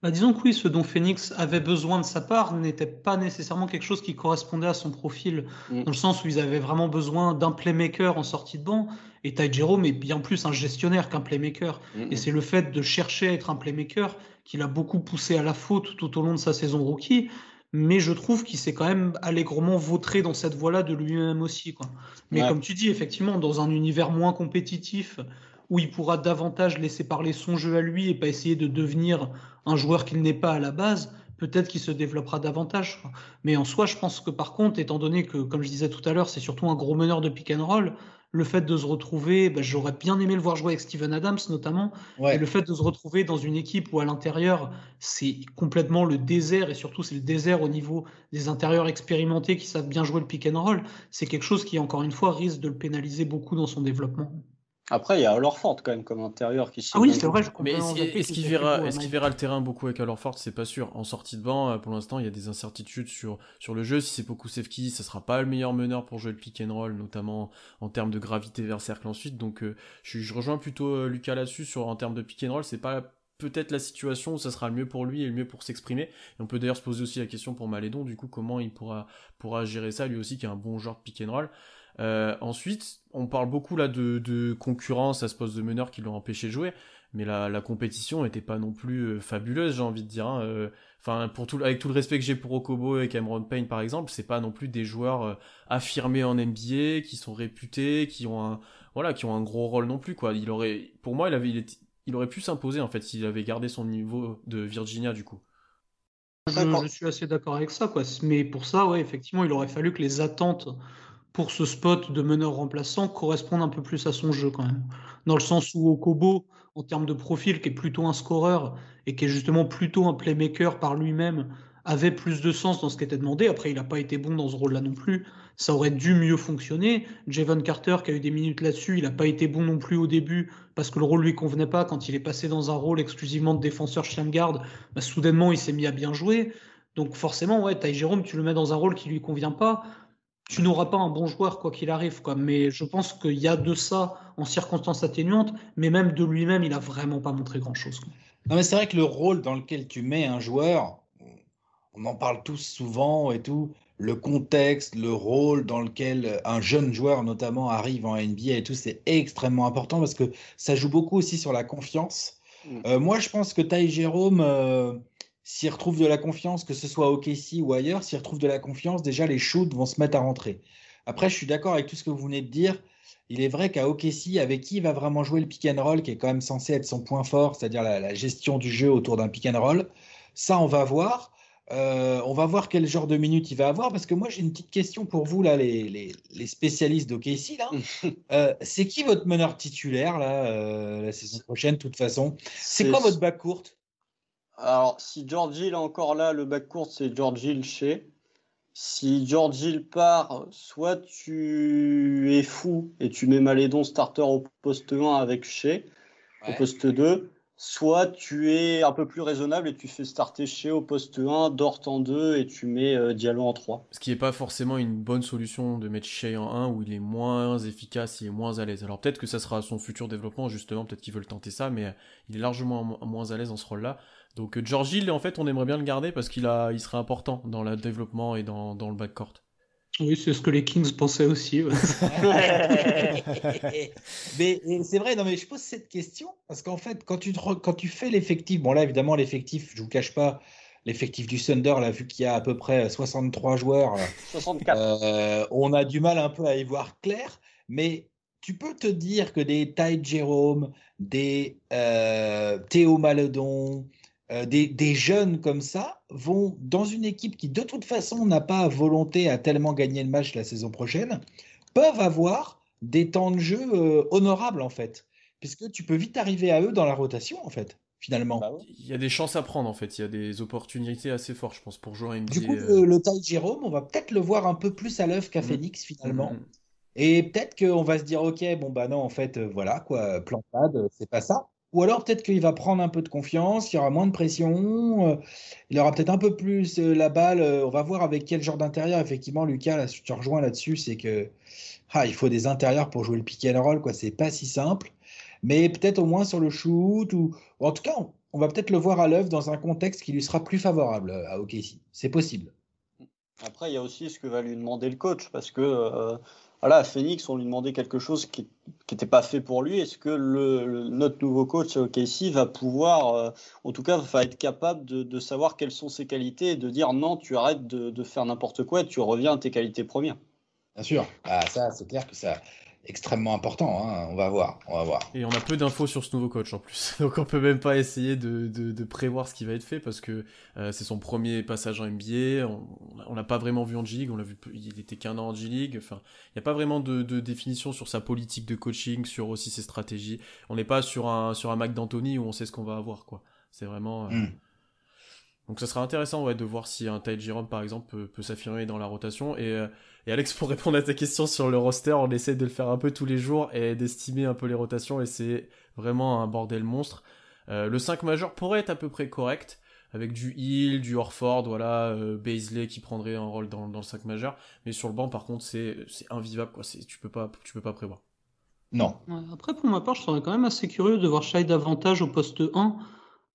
Bah, disons que oui, ce dont Phoenix avait besoin de sa part n'était pas nécessairement quelque chose qui correspondait à son profil, Mm. dans le sens où ils avaient vraiment besoin d'un playmaker en sortie de banc, et Ty Jerome est bien plus un gestionnaire qu'un playmaker. Mm, Et c'est le fait de chercher à être un playmaker qui l'a beaucoup poussé à la faute tout au long de sa saison rookie. Mais je trouve qu'il s'est quand même allègrement vautré dans cette voie-là de lui-même aussi. Quoi. Mais Ouais. comme tu dis, effectivement, dans un univers moins compétitif, où il pourra davantage laisser parler son jeu à lui et pas essayer de devenir un joueur qu'il n'est pas à la base, peut-être qu'il se développera davantage. quoi. Mais en soi, je pense que par contre, étant donné que, comme je disais tout à l'heure, c'est surtout un gros meneur de pick and roll, le fait de se retrouver, bah, j'aurais bien aimé le voir jouer avec Steven Adams notamment, Ouais. et le fait de se retrouver dans une équipe où à l'intérieur, c'est complètement le désert, et surtout c'est le désert au niveau des intérieurs expérimentés qui savent bien jouer le pick and roll, c'est quelque chose qui, encore une fois, risque de le pénaliser beaucoup dans son développement. Après, il y a Horford quand même comme intérieur qui s'est Ah oui, c'est vrai, je Mais est-ce qu'il verra, est-ce qu'il verra le terrain beaucoup avec Alorford C'est pas sûr. En sortie de banc, euh, pour l'instant, il y a des incertitudes sur, sur le jeu. Si c'est Pokusevski, ça sera pas le meilleur meneur pour jouer le pick and roll, notamment en termes de gravité vers cercle ensuite. Donc, euh, je, je rejoins plutôt euh, Lucas là-dessus sur en termes de pick and roll. C'est pas peut-être la situation où ça sera le mieux pour lui et le mieux pour s'exprimer. Et on peut d'ailleurs se poser aussi la question pour Malédon, du coup, comment il pourra, pourra gérer ça, lui aussi, qui est un bon joueur de pick and roll. Euh, ensuite, on parle beaucoup là de, de concurrence à ce poste de meneur qui l'ont empêché de jouer, mais la, la compétition était pas non plus euh, fabuleuse, j'ai envie de dire. hein. Euh, Enfin, pour tout, avec tout le respect que j'ai pour Okobo et Cameron Payne par exemple, c'est pas non plus des joueurs euh, affirmés en NBA, qui sont réputés, qui ont un, voilà, qui ont un gros rôle non plus quoi. Il aurait, pour moi, il avait, il, est- il aurait pu s'imposer en fait s'il avait gardé son niveau de Virginia du coup. Je, je suis assez d'accord avec ça, quoi. Mais pour ça, ouais, effectivement, il aurait fallu que les attentes pour ce spot de meneur remplaçant correspondent un peu plus à son jeu quand même. Dans le sens où Okobo, en termes de profil, qui est plutôt un scoreur et qui est justement plutôt un playmaker par lui-même, avait plus de sens dans ce qui était demandé. Après, il n'a pas été bon dans ce rôle-là non plus. Ça aurait dû mieux fonctionner. Javon Carter, qui a eu des minutes là-dessus, il n'a pas été bon non plus au début parce que le rôle lui convenait pas. Quand il est passé dans un rôle exclusivement de défenseur chien de garde, bah, soudainement, il s'est mis à bien jouer. Donc forcément, ouais, Ty Jérôme, tu le mets dans un rôle qui lui convient pas, tu n'auras pas un bon joueur quoi qu'il arrive. Quoi. Mais je pense qu'il y a de ça en circonstances atténuantes, mais même de lui-même, il a vraiment pas montré grand-chose. Non, mais c'est vrai que le rôle dans lequel tu mets un joueur, on en parle tous souvent et tout, le contexte, le rôle dans lequel un jeune joueur notamment arrive en NBA et tout, c'est extrêmement important parce que ça joue beaucoup aussi sur la confiance. Mm. Euh, moi, je pense que Ty Jérôme, euh, s'il retrouve de la confiance, que ce soit au KC ou ailleurs, s'il retrouve de la confiance, déjà les shoots vont se mettre à rentrer. Après, je suis d'accord avec tout ce que vous venez de dire. Il est vrai qu'à OKC, avec qui il va vraiment jouer le pick and roll, qui est quand même censé être son point fort, c'est-à-dire la, la gestion du jeu autour d'un pick and roll, ça, on va voir. Euh, on va voir quel genre de minutes il va avoir, parce que moi, j'ai une petite question pour vous, là, les, les, les spécialistes d'OKC. Euh, c'est qui votre meneur titulaire, là, euh, la saison prochaine, de toute façon? C'est quoi votre back courte Alors, si George Hill est encore là, le bac court, c'est George Hill chez. Si George Hill part, soit tu es fou et tu mets Malédon starter au poste 1 avec Shea au poste 2, soit tu es un peu plus raisonnable et tu fais starter Shea au poste 1, Dort en 2 et tu mets euh, Diallo en 3. Ce qui n'est pas forcément une bonne solution de mettre Shea en 1 où il est moins efficace, il est moins à l'aise. Alors peut-être que ça sera son futur développement, justement, peut-être qu'ils veulent tenter ça, mais il est largement mo- moins à l'aise dans ce rôle-là. Donc euh, George Hill, en fait, on aimerait bien le garder parce qu'il a, il serait important dans le développement et dans, dans le backcourt. Oui, c'est ce que les Kings pensaient aussi. ouais. mais c'est vrai, non, mais je pose cette question parce qu'en fait, quand tu, te quand tu fais l'effectif, bon là évidemment l'effectif, je vous cache pas, l'effectif du Thunder, là, vu qu'il y a à peu près 63 joueurs, 64. euh, on a du mal un peu à y voir clair, mais tu peux te dire que des Ty Jerome, des euh, Théo Maledon, euh, des, des jeunes comme ça vont dans une équipe qui de toute façon n'a pas volonté à tellement gagner le match la saison prochaine, peuvent avoir des temps de jeu euh, honorables en fait, puisque tu peux vite arriver à eux dans la rotation en fait, finalement. Bah ouais. Il y a des chances à prendre, en fait. Il y a des opportunités assez fortes, je pense, pour jouer en NBA. Du coup, euh, le, le Ty Jerome, on va peut-être le voir un peu plus à l'œuvre qu'à Mm. Phoenix finalement. mm, Et peut-être qu'on va se dire, ok, bon bah non, en fait, voilà quoi, plantade, c'est pas ça. Ou alors peut-être qu'il va prendre un peu de confiance, il y aura moins de pression, euh, il aura peut-être un peu plus euh, la balle. euh, on va voir avec quel genre d'intérieur. Effectivement, Lucas, là, je te rejoins là-dessus, c'est que ah, il faut des intérieurs pour jouer le pick and roll, quoi. C'est pas si simple. Mais peut-être au moins sur le shoot ou, en tout cas, on, on va peut-être le voir à l'œuvre dans un contexte qui lui sera plus favorable à OKC. C'est possible. Après, il y a aussi ce que va lui demander le coach, parce que voilà, à Phoenix, on lui demandait quelque chose qui n'était pas fait pour lui. Est-ce que le, notre nouveau coach OKC va pouvoir, euh, en tout cas, va être capable de, savoir quelles sont ses qualités et de dire non, tu arrêtes de, faire n'importe quoi et tu reviens à tes qualités premières? Bien sûr. Ah, ça, c'est clair que c'est extrêmement important. hein. On va voir. On va voir. Et on a peu d'infos sur ce nouveau coach en plus. Donc on peut même pas essayer de, de, de prévoir ce qui va être fait parce que euh, c'est son premier passage en NBA. On l'a pas vraiment vu en G-League. On l'a vu, il était qu'un an en G-League. Enfin, il n'y a pas vraiment de, de définition sur sa politique de coaching, sur aussi ses stratégies. On n'est pas sur un, sur un Mac d'Anthony où on sait ce qu'on va avoir, quoi. C'est vraiment. euh, Mm. Donc ça sera intéressant ouais, de voir si un Ty Jerome par exemple peut, peut s'affirmer dans la rotation. Et, euh, et Alex, pour répondre à ta question sur le roster, on essaie de le faire un peu tous les jours et d'estimer un peu les rotations et c'est vraiment un bordel monstre. Euh, le 5 majeur pourrait être à peu près correct avec du Hill, du Horford, voilà, euh, Baisley qui prendrait un rôle dans, dans le 5 majeur. Mais sur le banc par contre c'est c'est invivable quoi. C'est- Tu peux pas tu peux pas prévoir. Non. Ouais, après, pour ma part, je serais quand même assez curieux de voir Shai davantage au poste 1,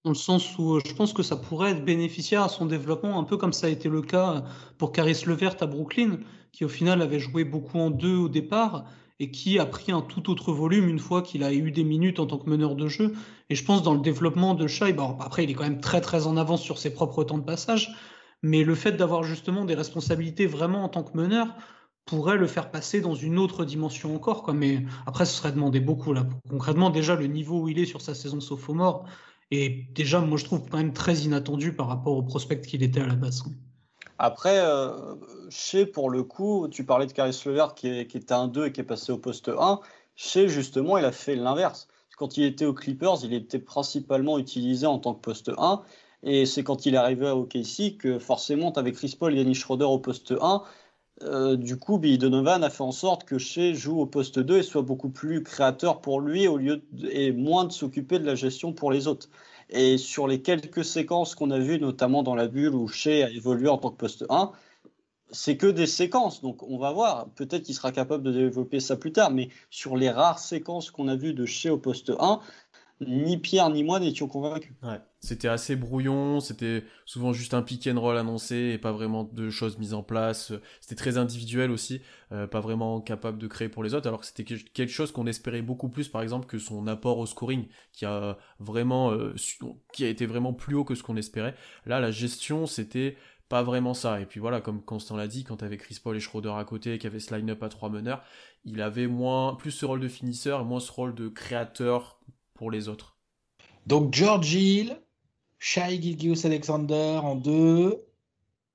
dans le sens où euh, je pense que ça pourrait être bénéficiaire à son développement, un peu comme ça a été le cas pour Caris Levert à Brooklyn, qui au final avait joué beaucoup en deux au départ et qui a pris un tout autre volume une fois qu'il a eu des minutes en tant que meneur de jeu. Et je pense dans le développement de Shai, bon, après il est quand même très très en avance sur ses propres temps de passage, mais le fait d'avoir justement des responsabilités vraiment en tant que meneur pourrait le faire passer dans une autre dimension encore. Mais après, ce serait demander beaucoup. Là. Concrètement, déjà, le niveau où il est sur sa saison sophomore est déjà, moi, je trouve quand même très inattendu par rapport au prospect qu'il était à la base. Après, euh, chez pour le coup, tu parlais de Caris Levert qui, est- était un 2 et qui est passé au poste 1. Chez justement, il a fait l'inverse. Quand il était aux Clippers, il était principalement utilisé en tant que poste 1. Et c'est quand il est arrivé à OKC que forcément, tu avais Chris Paul et Yannick Schroeder au poste 1. Euh, du coup, Billy Donovan a fait en sorte que Shea joue au poste 2 et soit beaucoup plus créateur pour lui au lieu et moins de s'occuper de la gestion pour les autres. Et sur les quelques séquences qu'on a vues, notamment dans la bulle où Shea a évolué en tant que poste 1, c'est que des séquences. Donc on va voir. Peut-être qu'il sera capable de développer ça plus tard. Mais sur les rares séquences qu'on a vues de Shea au poste 1, ni Pierre ni moi n'étions convaincus. Ouais, c'était assez brouillon, c'était souvent juste un pick and roll annoncé et pas vraiment de choses mises en place. C'était très individuel aussi, euh, pas vraiment capable de créer pour les autres, alors que c'était que- quelque chose qu'on espérait beaucoup plus, par exemple, que son apport au scoring, qui a vraiment, euh, qui a été vraiment plus haut que ce qu'on espérait. Là, la gestion, c'était pas vraiment ça. Et puis voilà, comme Constant l'a dit, quand t'avais Chris Paul et Schroeder à côté, qu'il y avait ce line-up à trois meneurs, il avait moins, plus ce rôle de finisseur moins ce rôle de créateur pour les autres. Donc George Hill, Shai Gilgeous Alexander en 2,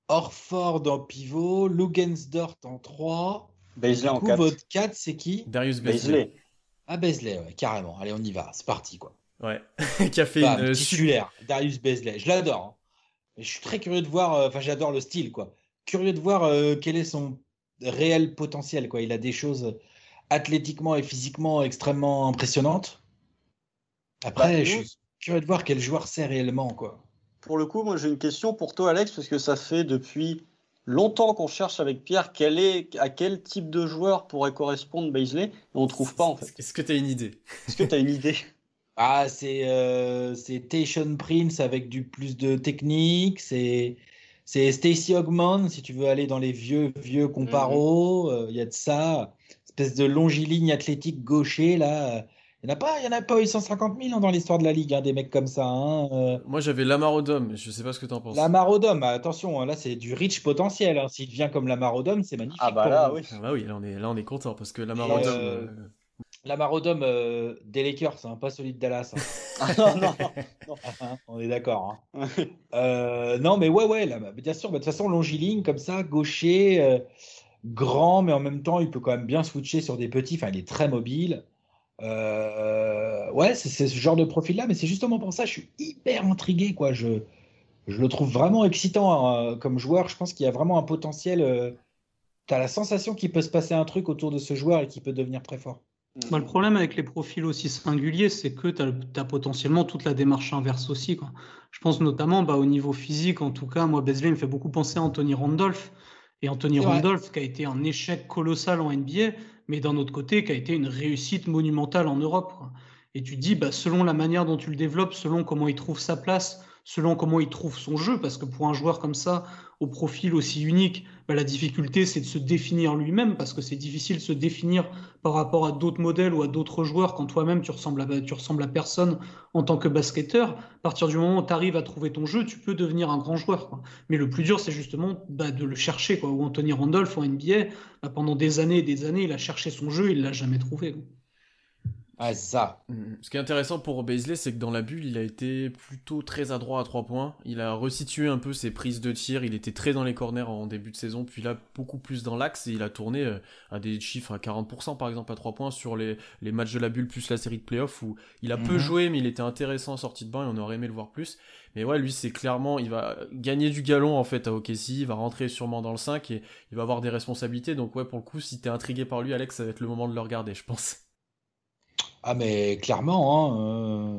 Orford en pivot, Lugensdort en 3. Baisley Du en coup, 4. votre 4, c'est qui? Darius. Baisley. Ah, Beasley, ouais, carrément. Allez, on y va. C'est parti, quoi. Ouais, qui a fait Bam, une titulaire, Darius Beasley. Je l'adore. hein. Je suis très curieux de voir, euh, enfin, j'adore le style, quoi. Curieux de voir euh, quel est son réel potentiel, quoi. Il a des choses athlétiquement et physiquement extrêmement impressionnantes. Après, Bah, je suis curieux de voir quel joueur c'est réellement, quoi. Pour le coup, moi j'ai une question pour toi, Alex, parce que ça fait depuis longtemps qu'on cherche avec Pierre quel est, à quel type de joueur pourrait correspondre Baisley, et on ne trouve pas en fait. Est-ce que tu as une idée? Est-ce que tu as une idée? Ah, c'est euh, c'est Tayshaun Prince avec du plus de technique. C'est c'est Stacey Ogman, si tu veux aller dans les vieux vieux comparos. euh, Il y a de ça. Espèce de longiligne athlétique gaucher, là. Il n'y en a pas, il y en a pas eu 150 000 hein, dans l'histoire de la Ligue, hein, des mecs comme ça. Hein. euh. Moi j'avais Lamar Odom, je sais pas ce que t'en penses. Lamar Odom, attention, là c'est du rich potentiel. hein. S'il devient comme Lamar Odom, c'est magnifique. Ah bah là, oui. Ah bah oui, là on est, là on est content parce que Lamar Et, Odom. euh, euh, Lamar Odom euh, des Lakers, hein, pas celui de Dallas. hein. Ah, non, non, non. On est d'accord. hein. Euh, non, mais ouais, ouais, là, bah, bien sûr, bah, de toute façon, longiligne, comme ça, gaucher, euh, grand, mais en même temps, il peut quand même bien switcher sur des petits. Enfin, il est très mobile. Euh, ouais, c'est ce genre de profil-là, mais c'est justement pour ça, je suis hyper intrigué, quoi. Je, je le trouve vraiment excitant hein, comme joueur. Je pense qu'il y a vraiment un potentiel. tu as la sensation qu'il peut se passer un truc autour de ce joueur et qu'il peut devenir très fort. Bah, le problème avec les profils aussi singuliers, c'est que tu as, potentiellement toute la démarche inverse aussi. Quoi. Je pense notamment bah, au niveau physique, en tout cas, moi, Beasley me fait beaucoup penser à Anthony Randolph. Et Anthony. Randolph, qui a été un échec colossal en NBA, mais d'un autre côté, qui a été une réussite monumentale en Europe. Et tu dis, bah, selon la manière dont tu le développes, selon comment il trouve sa place, selon comment il trouve son jeu, parce que pour un joueur comme ça, au profil aussi unique, bah, la difficulté c'est de se définir lui-même, parce que c'est difficile de se définir par rapport à d'autres modèles ou à d'autres joueurs quand toi-même tu ressembles à, tu ressembles à personne en tant que basketteur. À partir du moment où tu arrives à trouver ton jeu, tu peux devenir un grand joueur. Mais le plus dur, c'est justement bah, de le chercher. Quoi. Ou Anthony Randolph en NBA, bah, pendant des années et des années, il a cherché son jeu, il l'a jamais trouvé. Ah, ça. Mm. Ce qui est intéressant pour Baisley, c'est que dans la bulle, il a été plutôt très adroit à 3 points. Il a resitué un peu ses prises de tir. Il était très dans les corners en début de saison, puis là, beaucoup plus dans l'axe. Et il a tourné euh, à des chiffres à 40% par exemple à 3 points sur les, les matchs de la bulle plus la série de playoffs où il a peu Mhm. joué, mais il était intéressant en sortie de banc et on aurait aimé le voir plus. Mais ouais, lui, c'est clairement, il va gagner du galon en fait à OKC. Il va rentrer sûrement dans le 5 et il va avoir des responsabilités. Donc ouais, pour le coup, si t'es intrigué par lui, Alex, ça va être le moment de le regarder, je pense. Ah, mais clairement, hein, euh,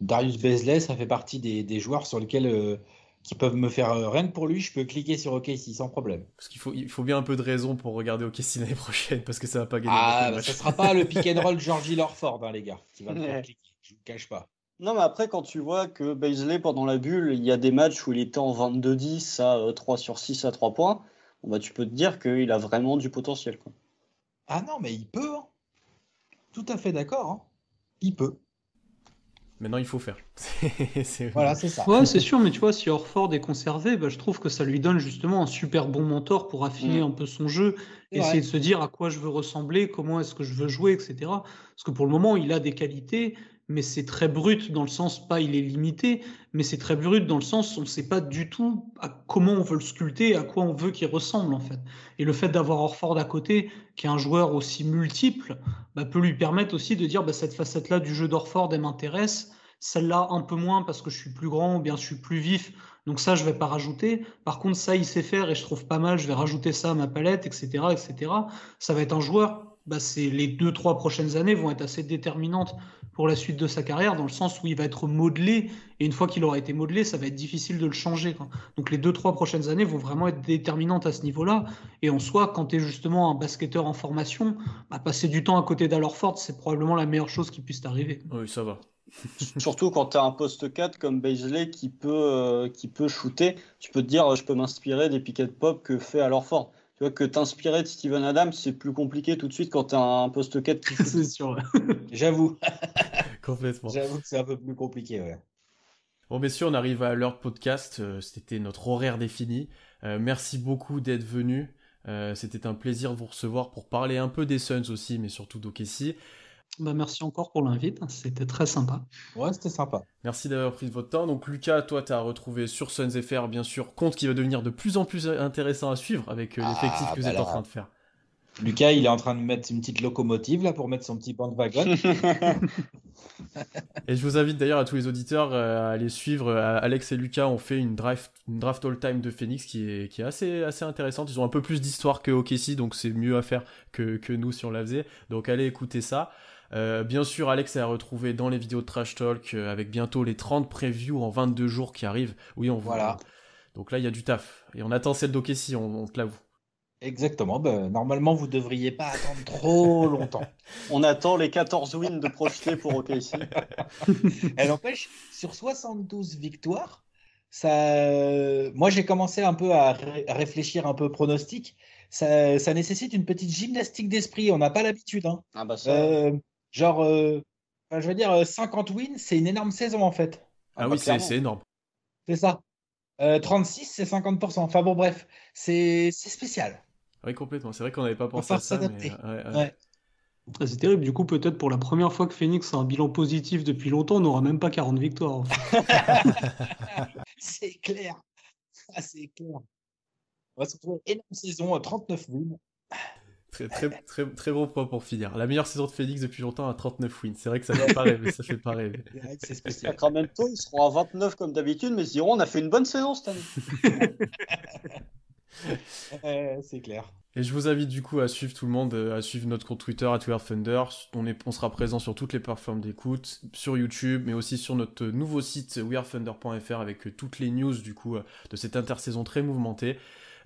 Darius Bezley, ça fait partie des, des joueurs sur lesquels euh, qui peuvent me faire euh, rien que pour lui, je peux cliquer sur OK si sans problème. Parce qu'il faut, il faut bien un peu de raison pour regarder OKC l'année prochaine, parce que ça va pas gagner Ah, bah, ça sera pas le pick and roll Georgie Lorford, hein, les gars, qui va me faire cliquer. Je vous cache pas. Non, mais après, quand tu vois que Baisley, pendant la bulle, il y a des matchs où il était en 22-10 à euh, 3 sur 6 à 3 points, bah, tu peux te dire qu'il a vraiment du potentiel. Quoi. Ah non, mais il peut. hein. Tout à fait d'accord. hein. Il peut. Maintenant, il faut faire. C'est- Voilà, c'est ça. Ouais, c'est sûr, mais tu vois, si Orford est conservé, bah, je trouve que ça lui donne justement un super bon mentor pour affiner Mm. un peu son jeu, C'est essayer vrai. de se dire à quoi je veux ressembler, comment est-ce que je veux jouer, etc. Parce que pour le moment, il a des qualités, mais c'est très brut dans le sens, pas il est limité, mais c'est très brut dans le sens, on ne sait pas du tout à comment on veut le sculpter, à quoi on veut qu'il ressemble en fait. Et le fait d'avoir Orford à côté, qui est un joueur aussi multiple, bah, peut lui permettre aussi de dire bah, cette facette-là du jeu d'Orford, elle m'intéresse, celle-là un peu moins parce que je suis plus grand ou bien je suis plus vif, donc ça je vais pas rajouter. Par contre ça il sait faire et je trouve pas mal, je vais rajouter ça à ma palette, etc. etc. Ça va être un joueur, bah, c'est les deux trois prochaines années vont être assez déterminantes pour la suite de sa carrière dans le sens où il va être modelé et une fois qu'il aura été modelé, ça va être difficile de le changer. quoi. Donc les deux trois prochaines années vont vraiment être déterminantes à ce niveau-là. Et en soi, quand tu es justement un basketteur en formation, bah, passer du temps à côté d'Alorford, c'est probablement la meilleure chose qui puisse t'arriver. Oui, ça va. Surtout quand tu as un poste 4 comme Baisley qui peut, euh, qui peut shooter, tu peux te dire je peux m'inspirer des pick and pop que fait alors fort. Tu vois que t'inspirer de Steven Adams, c'est plus compliqué tout de suite quand tu as un poste 4 qui c'est sûr. J'avoue. Complètement. J'avoue que c'est un peu plus compliqué. Ouais. Bon, messieurs, on arrive à l'heure de podcast. Euh, C'était notre horaire défini. Euh, merci beaucoup d'être venus. Euh, C'était un plaisir de vous recevoir pour parler un peu des Suns aussi, mais surtout d'Okessi. Bah, merci encore pour l'invite, c'était très sympa. Ouais, c'était sympa. Merci d'avoir pris de votre temps. Donc, Lucas, toi, tu as retrouvé sur Suns FR, bien sûr, compte qui va devenir de plus en plus intéressant à suivre avec euh, l'effectif Ah, que vous bah êtes en train de faire. Lucas, il est en train de mettre une petite locomotive là pour mettre son petit bandwagon. Et je vous invite d'ailleurs à tous les auditeurs euh, à aller suivre. euh, Alex et Lucas ont fait une draft, une draft all-time de Phoenix qui est, qui est assez, assez intéressante. Ils ont un peu plus d'histoire que OKC, donc c'est mieux à faire que, que nous si on la faisait. Donc allez écouter ça. Euh, bien sûr, Alex est à retrouver dans les vidéos de Trash Talk euh, avec bientôt les 30 previews en 22 jours qui arrivent. Oui, on Voilà. Donc là, il y a du taf. Et on attend celle d'OKC, on, on te l'avoue. Exactement. Ben, normalement, vous devriez pas attendre trop longtemps. On attend les 14 wins de projeter pour OKC. Elle empêche, sur 72 victoires, ça... moi j'ai commencé un peu à, ré- à réfléchir un peu pronostic. Ça, ça nécessite une petite gymnastique d'esprit. On n'a pas l'habitude. hein. Ah bah ça, Euh, genre, euh, je veux dire, euh, 50 wins, c'est une énorme saison en fait. Ah, oui, c'est énorme. C'est ça. Euh, 36, c'est 50%. Enfin bon, bref, c'est c'est spécial. Oui, complètement. C'est vrai qu'on n'avait pas pensé à ça. Mais... s'adapter. ouais, ouais. Ouais. C'est terrible, du coup, peut-être pour la première fois que Phoenix a un bilan positif depuis longtemps, on n'aura même pas 40 victoires. en fait. C'est clair. Ah, c'est clair. On va se retrouver énorme saison, euh, 39 wins. Très, très, très, très bon point pour finir. La meilleure saison de Phoenix depuis longtemps à 39 wins. C'est vrai que ça fait pas rêver. Ça fait pas rêver. C'est vrai que c'est spécial. Sacramento, ils seront à 29 comme d'habitude, mais ils se diront on a fait une bonne saison cette année. Euh, c'est clair. Et je vous invite du coup à suivre tout le monde, euh, à suivre notre compte Twitter, à Twitter Thunder. On, est, on sera présent sur toutes les plateformes d'écoute, sur YouTube, mais aussi sur notre nouveau site wearethunder.fr avec euh, toutes les news du coup euh, de cette intersaison très mouvementée.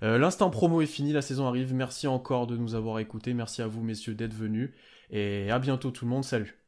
Euh, L'instant promo est fini, la saison arrive. Merci encore de nous avoir écoutés. Merci à vous messieurs d'être venus. Et à bientôt tout le monde. Salut.